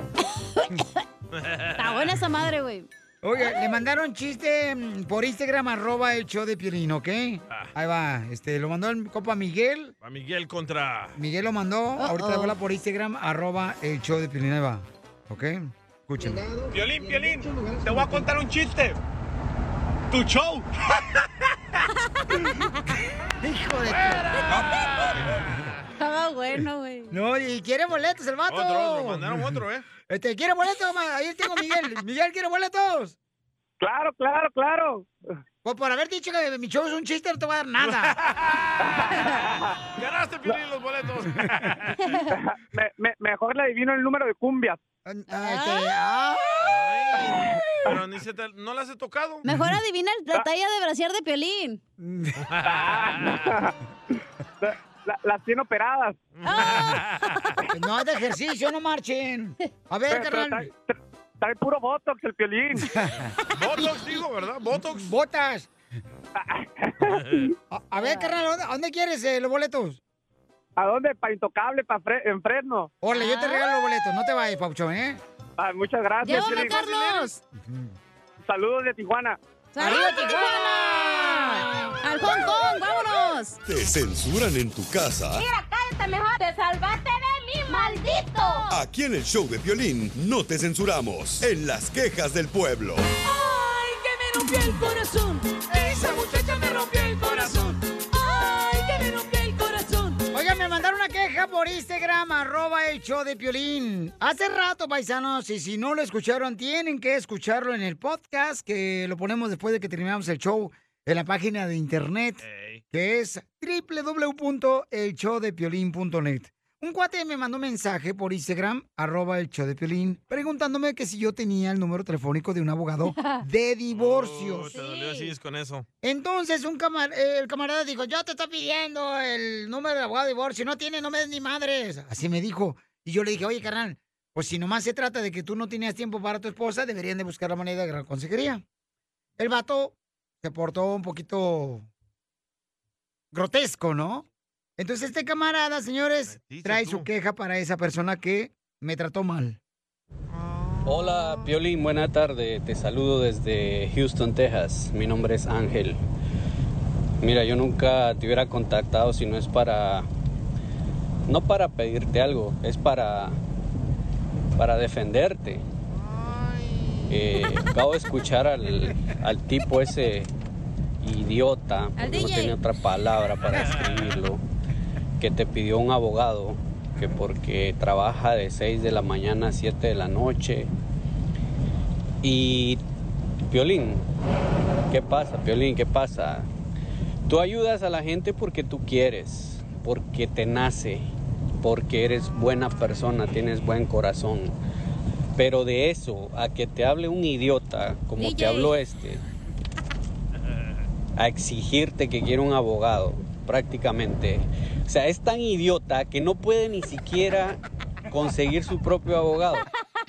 S3: Está buena esa madre, güey.
S2: Oye, le mandaron chiste mm, por Instagram, arroba el show de Piolín, ¿ok?
S1: Ah.
S2: Ahí va, este, lo mandó el copa Miguel.
S1: A Miguel contra.
S2: Miguel lo mandó, ahorita le voy a hablar por Instagram, arroba el show de Piolín, ahí va, ¿ok? Escuchen.
S22: Piolín, Piolín, te voy a contar un chiste. Tu show.
S2: Hijo de
S3: Estaba bueno, güey.
S2: No, y quiere boletos el vato.
S1: Otro, me mandaron otro, ¿eh?
S2: Este, ¿quiere boletos? Ahí tengo Miguel. Miguel, ¿quiere boletos?
S22: Claro, claro, claro.
S2: Pues por haber dicho que mi show es un chiste, no te voy a dar nada.
S1: Ganaste, Piolín, los boletos.
S22: Me- me- mejor le adivino el número de cumbias.
S2: Ah.
S1: Ay, pero ni se te- no las he tocado.
S3: Mejor adivina la talla de brasier de Piolín.
S22: La- las tiene operadas.
S2: No, es de ejercicio, no marchen. A ver,
S22: Pero- pero
S2: carnal.
S22: Trae, trae puro botox el piolín.
S1: Botox, digo, ¿verdad? Botox.
S2: Botas. A, a ver, carnal, ¿a dónde, quieres eh, los boletos?
S22: ¿A dónde? Para Intocable, para en Fresno.
S2: Órale, yo te regalo los boletos. No te vayas, Pauchón, ¿eh?
S22: Ah, muchas gracias.
S3: Llévame. Carlos.
S22: Saludos de Tijuana.
S3: ¡Arriba, Tijuana! ¡Al Hong Kong! ¡Vámonos!
S10: ¿Te censuran en tu casa?
S3: cállate mejor. ¡Te salvaste de mí, maldito!
S10: Aquí en el show de violín no te censuramos. En las quejas del pueblo.
S14: Ay, que me rompió el corazón. Esa muchacha me rompió el corazón. Ay, que me rompió el corazón.
S2: Oigan, me mandaron una queja por Instagram, arroba el show de Piolín. Hace rato, paisanos, y si no lo escucharon, tienen que escucharlo en el podcast, que lo ponemos después de que terminamos el show en la página de internet, que es www.elshowdepiolín.net. Un cuate me mandó un mensaje por Instagram, arroba el show de Piolín, preguntándome que si yo tenía el número telefónico de un abogado de divorcios.
S1: Oh, te dolió así con eso.
S2: Entonces un camar- el camarada dijo, yo te estoy pidiendo el número de abogado de divorcio, no tiene, no me des ni madres. Así me dijo. Y yo le dije, oye, carnal, pues si nomás se trata de que tú no tenías tiempo para tu esposa, deberían de buscar la manera de la consejería. El vato se portó un poquito grotesco, ¿no? Entonces este camarada, señores, trae su queja para esa persona que me trató mal.
S29: Hola, Piolín, buena tarde. Te saludo desde Houston, Texas. Mi nombre es Ángel. Mira, yo nunca te hubiera contactado si no es para... No para pedirte algo, es para... Para defenderte. Eh, acabo de escuchar al, al tipo ese idiota,
S3: Al
S29: porque no tenía otra palabra para describirlo, que te pidió un abogado, que porque trabaja de 6 de la mañana a 7 de la noche. Y, Piolín, ¿qué pasa, Piolín? ¿Qué pasa? Tú ayudas a la gente porque tú quieres, porque te nace, porque eres buena persona, tienes buen corazón. Pero de eso, a que te hable un idiota como te habló este, a exigirte que quiere un abogado, prácticamente. O sea, es tan idiota que no puede ni siquiera conseguir su propio abogado.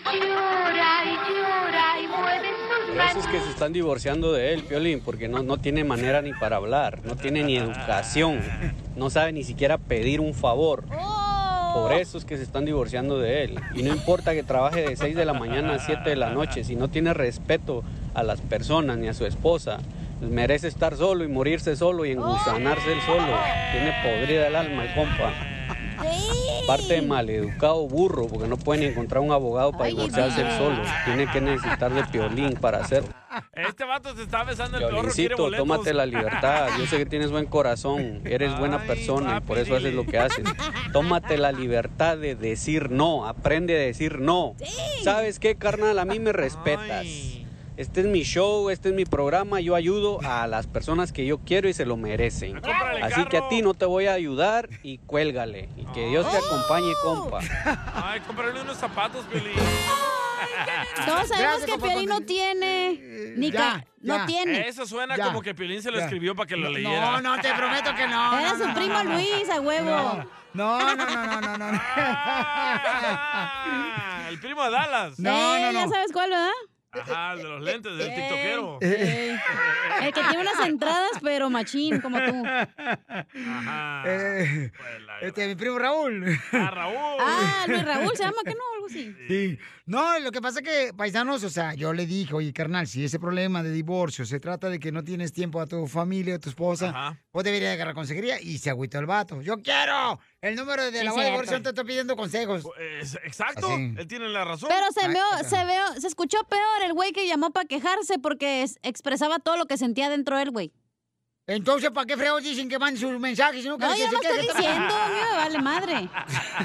S14: Llora y llora y mueve sus
S29: Por eso es que se están divorciando de él, Piolín, porque no, no tiene manera ni para hablar, no tiene ni educación, no sabe ni siquiera pedir un favor. Por eso es que se están divorciando de él. Y no importa que trabaje de 6 de la mañana a 7 de la noche, si no tiene respeto a las personas ni a su esposa, merece estar solo y morirse solo y engusanarse él solo. Tiene podrida el alma el compa. Aparte de maleducado burro, porque no puede ni encontrar un abogado para divorciarse él solo. Tiene que necesitar de piolín para hacerlo.
S1: Este vato se está besando el perro, quiere boletos.
S29: tómate la libertad. Yo sé que tienes buen corazón, eres buena persona y por eso haces lo que haces. Tómate la libertad de decir no, aprende a decir no. ¿Sabes qué, carnal? A mí me respetas. Este es mi show, este es mi programa, yo ayudo a las personas que yo quiero y se lo merecen. Así que a ti no te voy a ayudar y cuélgale. Y que Dios te acompañe, compa.
S1: Ay, cómprale unos zapatos, Piolín.
S3: Todos sabemos
S2: Gracias,
S3: que Piolín no tiene. Ni
S2: ya,
S3: ca- No tiene.
S1: Eso suena
S2: Ya.
S1: como que Piolín se lo
S2: Ya.
S1: escribió para que lo leyera.
S2: No, no, te prometo que no.
S3: Era
S2: no,
S3: su
S2: no,
S3: primo
S2: no, no.
S3: Luis, a huevo.
S2: No, no, no, no, no, no. no.
S1: Ah, el primo de Dallas.
S2: No,
S3: Eh,
S2: no, no.
S3: Ya sabes cuál, ¿verdad?
S1: Ajá, el de los lentes, del tiktokero.
S3: Eh, El que tiene unas entradas, pero machín, como tú.
S1: Ajá.
S2: Eh, este, mi primo Raúl.
S1: Ah, Raúl.
S3: Ah, Luis Raúl se llama, que no? Algo así.
S2: Sí. No, lo que pasa es que, paisanos, o sea, yo le dije, oye, carnal, si ese problema de divorcio se trata de que no tienes tiempo a tu familia, a tu esposa,
S1: Ajá.
S2: pues debería de agarrar consejería y se agüitó el vato. Yo quiero el número de
S3: Sí,
S2: la
S3: es
S2: de divorcio, te estoy pidiendo consejos.
S1: Es- exacto,
S2: Así.
S1: él tiene la razón.
S3: Pero se,
S2: Ay,
S3: veo,
S2: o sea.
S3: se, veo, se escuchó peor el güey que llamó para quejarse porque es- expresaba todo lo que sentía dentro del güey.
S2: Entonces, ¿para qué fregados dicen que manden sus mensajes? No, que
S3: No, yo no estoy diciendo, a mí me vale madre.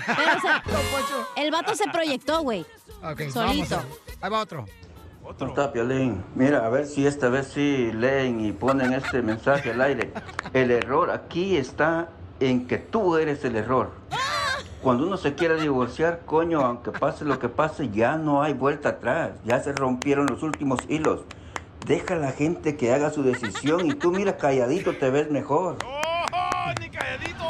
S3: Pero se- el vato se proyectó, güey.
S2: Ok,
S3: Solito.
S2: vamos. Ahí va otro.
S30: ¿Cómo está, Piolín? Mira, a ver si esta vez sí leen y ponen este mensaje al aire. El error aquí está en que tú eres el error. Cuando uno se quiere divorciar, coño, aunque pase lo que pase, ya no hay vuelta atrás. Ya se rompieron los últimos hilos. Deja a la gente que haga su decisión y tú mira calladito te ves mejor.
S1: ¡Oh, ni calladito!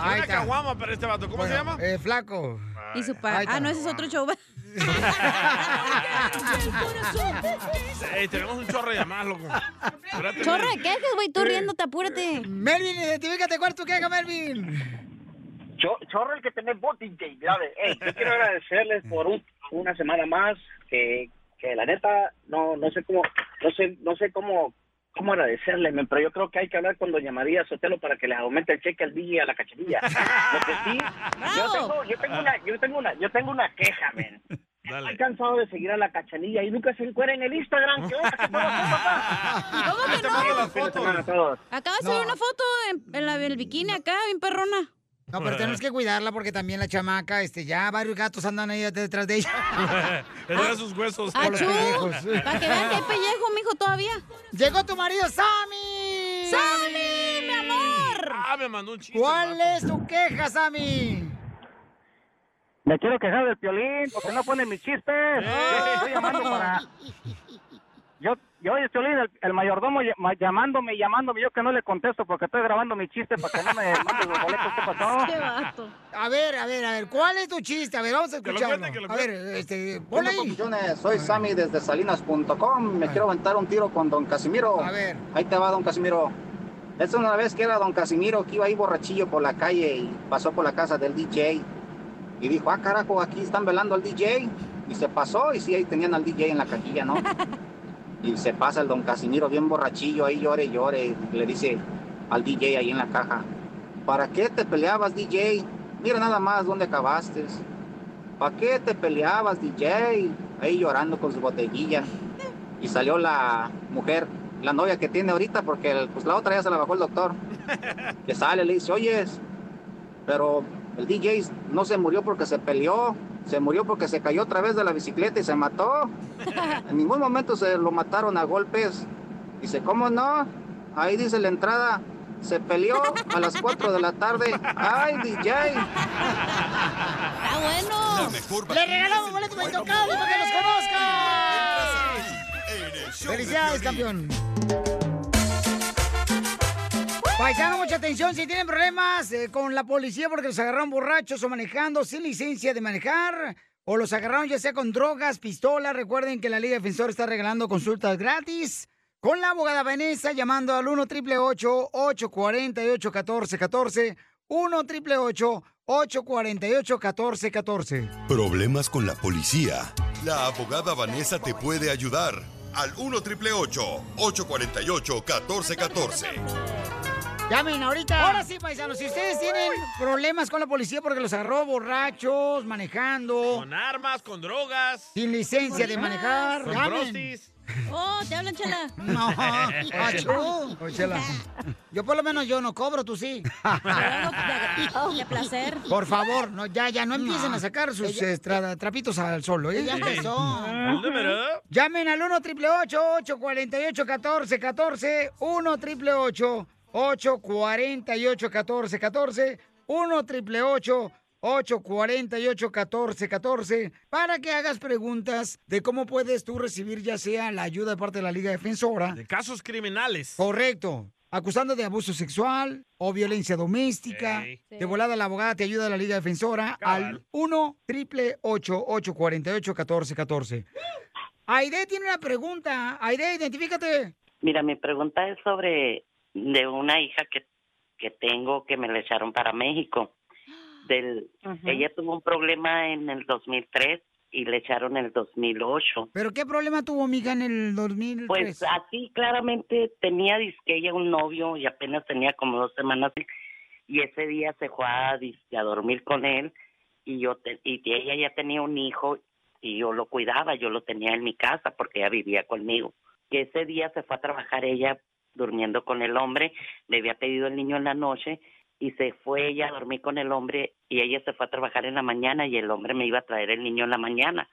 S2: Ahí
S1: Una caguama para este vato. ¿Cómo se llama?
S2: Eh, flaco.
S3: Y su pa-
S2: Ahí está.
S3: Ah, no, ese es otro show.
S1: Ey, tenemos un chorro de llamadas, loco. Espérate,
S3: Chorro de quejas, güey, tú riéndote, apúrate.
S2: Melvin, identifícate, ¿cuál es tu queja, Melvin?
S20: Cho- Chorro el que tenés vos, DJ. Ey, yo quiero agradecerles por un- una semana más que, que la neta no no sé cómo no sé no sé cómo cómo agradecerles, men, pero yo creo que hay que hablar con doña María Sotelo para que les aumente el cheque al DJ y a la cachanilla. Lo que sí, yo tengo, yo tengo una yo tengo una yo tengo una queja, men. Estoy cansado de seguir a la cachanilla y nunca se encuentra en el Instagram. ¿Qué onda?
S3: ¿Cómo que no? Acaba de subir una foto en, en la, en el bikini acá, bien perrona.
S2: No, pero tenemos que cuidarla porque también la chamaca, este, ya varios gatos andan ahí detrás de ella.
S1: Era sus huesos.
S3: ¡Achú! Para que vean que hay pellejo, mijo, todavía.
S2: Llegó tu marido, Sammy.
S3: ¡Sammy, mi amor!
S1: Ah, me mandó un chiste.
S2: ¿Cuál es tu queja, Sammy?
S20: Me quiero quejar del piolín porque no pone mis chistes. Yo estoy llamando para. Yo, oye, Piolín, el, el mayordomo ll- llamándome, llamándome, yo que no le contesto porque estoy grabando mi chiste para que no me manden los boletos. ¿Qué pasó?
S3: Qué vato.
S2: A ver, a ver, a ver, ¿cuál es tu chiste? A ver, vamos a
S20: Que lo
S2: escucharlo.
S20: cuente, que lo
S2: a ver, este, ponle ahí.
S30: Soy Sammy desde salinas.com. Me quiero aventar un tiro con don Casimiro.
S2: A ver.
S30: Ahí te va, don Casimiro. Es una vez que era don Casimiro que iba ahí borrachillo por la calle y pasó por la casa del DJ. Y dijo, ah, carajo, aquí están velando al DJ. Y se pasó y sí, ahí tenían al DJ en la cajilla, ¿no? Y se pasa el don Casimiro bien borrachillo ahí, llore, y llore. Y le dice al DJ ahí en la caja, ¿para qué te peleabas, DJ? Mira nada más dónde acabaste. ¿Para qué te peleabas, DJ? Ahí llorando con su botellilla. Y salió la mujer, la novia que tiene ahorita, porque el- pues la otra ya se la bajó el doctor. Que sale, le dice, oyes, pero el DJ no se murió porque se peleó, se murió porque se cayó otra vez de la bicicleta y se mató. En ningún momento se lo mataron a golpes. Dice, ¿cómo no? Ahí dice la entrada, se peleó a las 4 de la tarde. ¡Ay, DJ!
S3: ¡Está bueno!
S2: ¡Le regalamos boletos para que los conozcan! Felicidades, campeón. Paisano, mucha atención. Si tienen problemas eh, con la policía porque los agarraron borrachos o manejando sin licencia de manejar, o los agarraron ya sea con drogas, pistolas, recuerden que la Liga Defensor está regalando consultas gratis con la abogada Vanessa llamando al 1 888 848 1414 1 888 848 1414
S10: Problemas con la policía. La abogada Vanessa te puede ayudar. Al 1 888 848 1414
S2: Llamen ahorita. Ahora sí, paisanos, si ustedes tienen problemas con la policía porque los agarró borrachos, manejando,
S1: Con armas, con drogas.
S2: sin licencia de manejar,
S1: Con
S2: llamen.
S3: Oh, te hablan, chela.
S2: No, achú. Oh, chela. Yo por lo menos yo no cobro, tú sí.
S3: De placer.
S2: Por favor, no, ya, ya, no empiecen a sacar sus eh, tra- trapitos al sol, ¿eh?
S3: Ella empezó.
S2: Llamen al 1 888 848 1414 1 888 848 1414 1 888 848 1414 para que hagas preguntas de cómo puedes tú recibir ya sea la ayuda de parte de la Liga Defensora.
S1: De casos criminales.
S2: Correcto. Acusando de abuso sexual o violencia doméstica. De volada la abogada te ayuda a la Liga Defensora al 1 888 848 1414 Aide tiene una pregunta. Aide, identifícate.
S31: Mira, mi pregunta es sobre de una hija que, que tengo que me la echaron para México. Del, Ella tuvo un problema en el 2003 y le echaron en el 2008.
S2: ¿Pero qué problema tuvo, mija, en el 2003?
S31: Pues así claramente tenía disque ella un novio y apenas tenía como dos semanas y ese día se fue a, disque a dormir con él y yo te- y ella ya tenía un hijo y yo lo cuidaba, yo lo tenía en mi casa porque ella vivía conmigo. Que ese día se fue a trabajar ella durmiendo con el hombre, le había pedido el niño en la noche y se fue ella a dormir con el hombre y ella se fue a trabajar en la mañana y el hombre me iba a traer el niño en la mañana.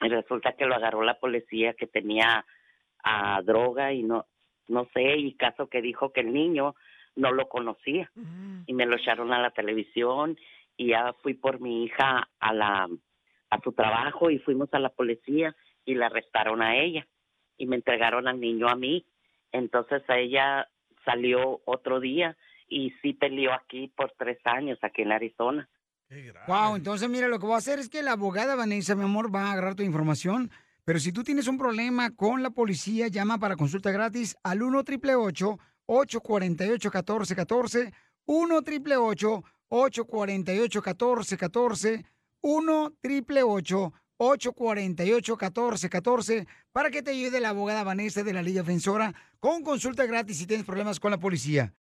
S31: Y resulta que lo agarró la policía que tenía a droga y no no sé y caso que dijo que el niño no lo conocía. Y me lo echaron a la televisión y ya fui por mi hija a la a su trabajo y fuimos a la policía y la arrestaron a ella. Y me entregaron al niño a mí entonces a ella salió otro día y sí peleó aquí por tres años aquí en Arizona
S2: Wow, entonces mira, lo que voy a hacer es que la abogada Vanessa, mi amor, va a agarrar tu información. Pero si tú tienes un problema con la policía, llama para consulta gratis al 1 888 848 1414 1 888 848 1414 1 888 848 1414 para que te ayude la abogada Vanessa de la Liga Defensora con consulta gratis si tienes problemas con la policía.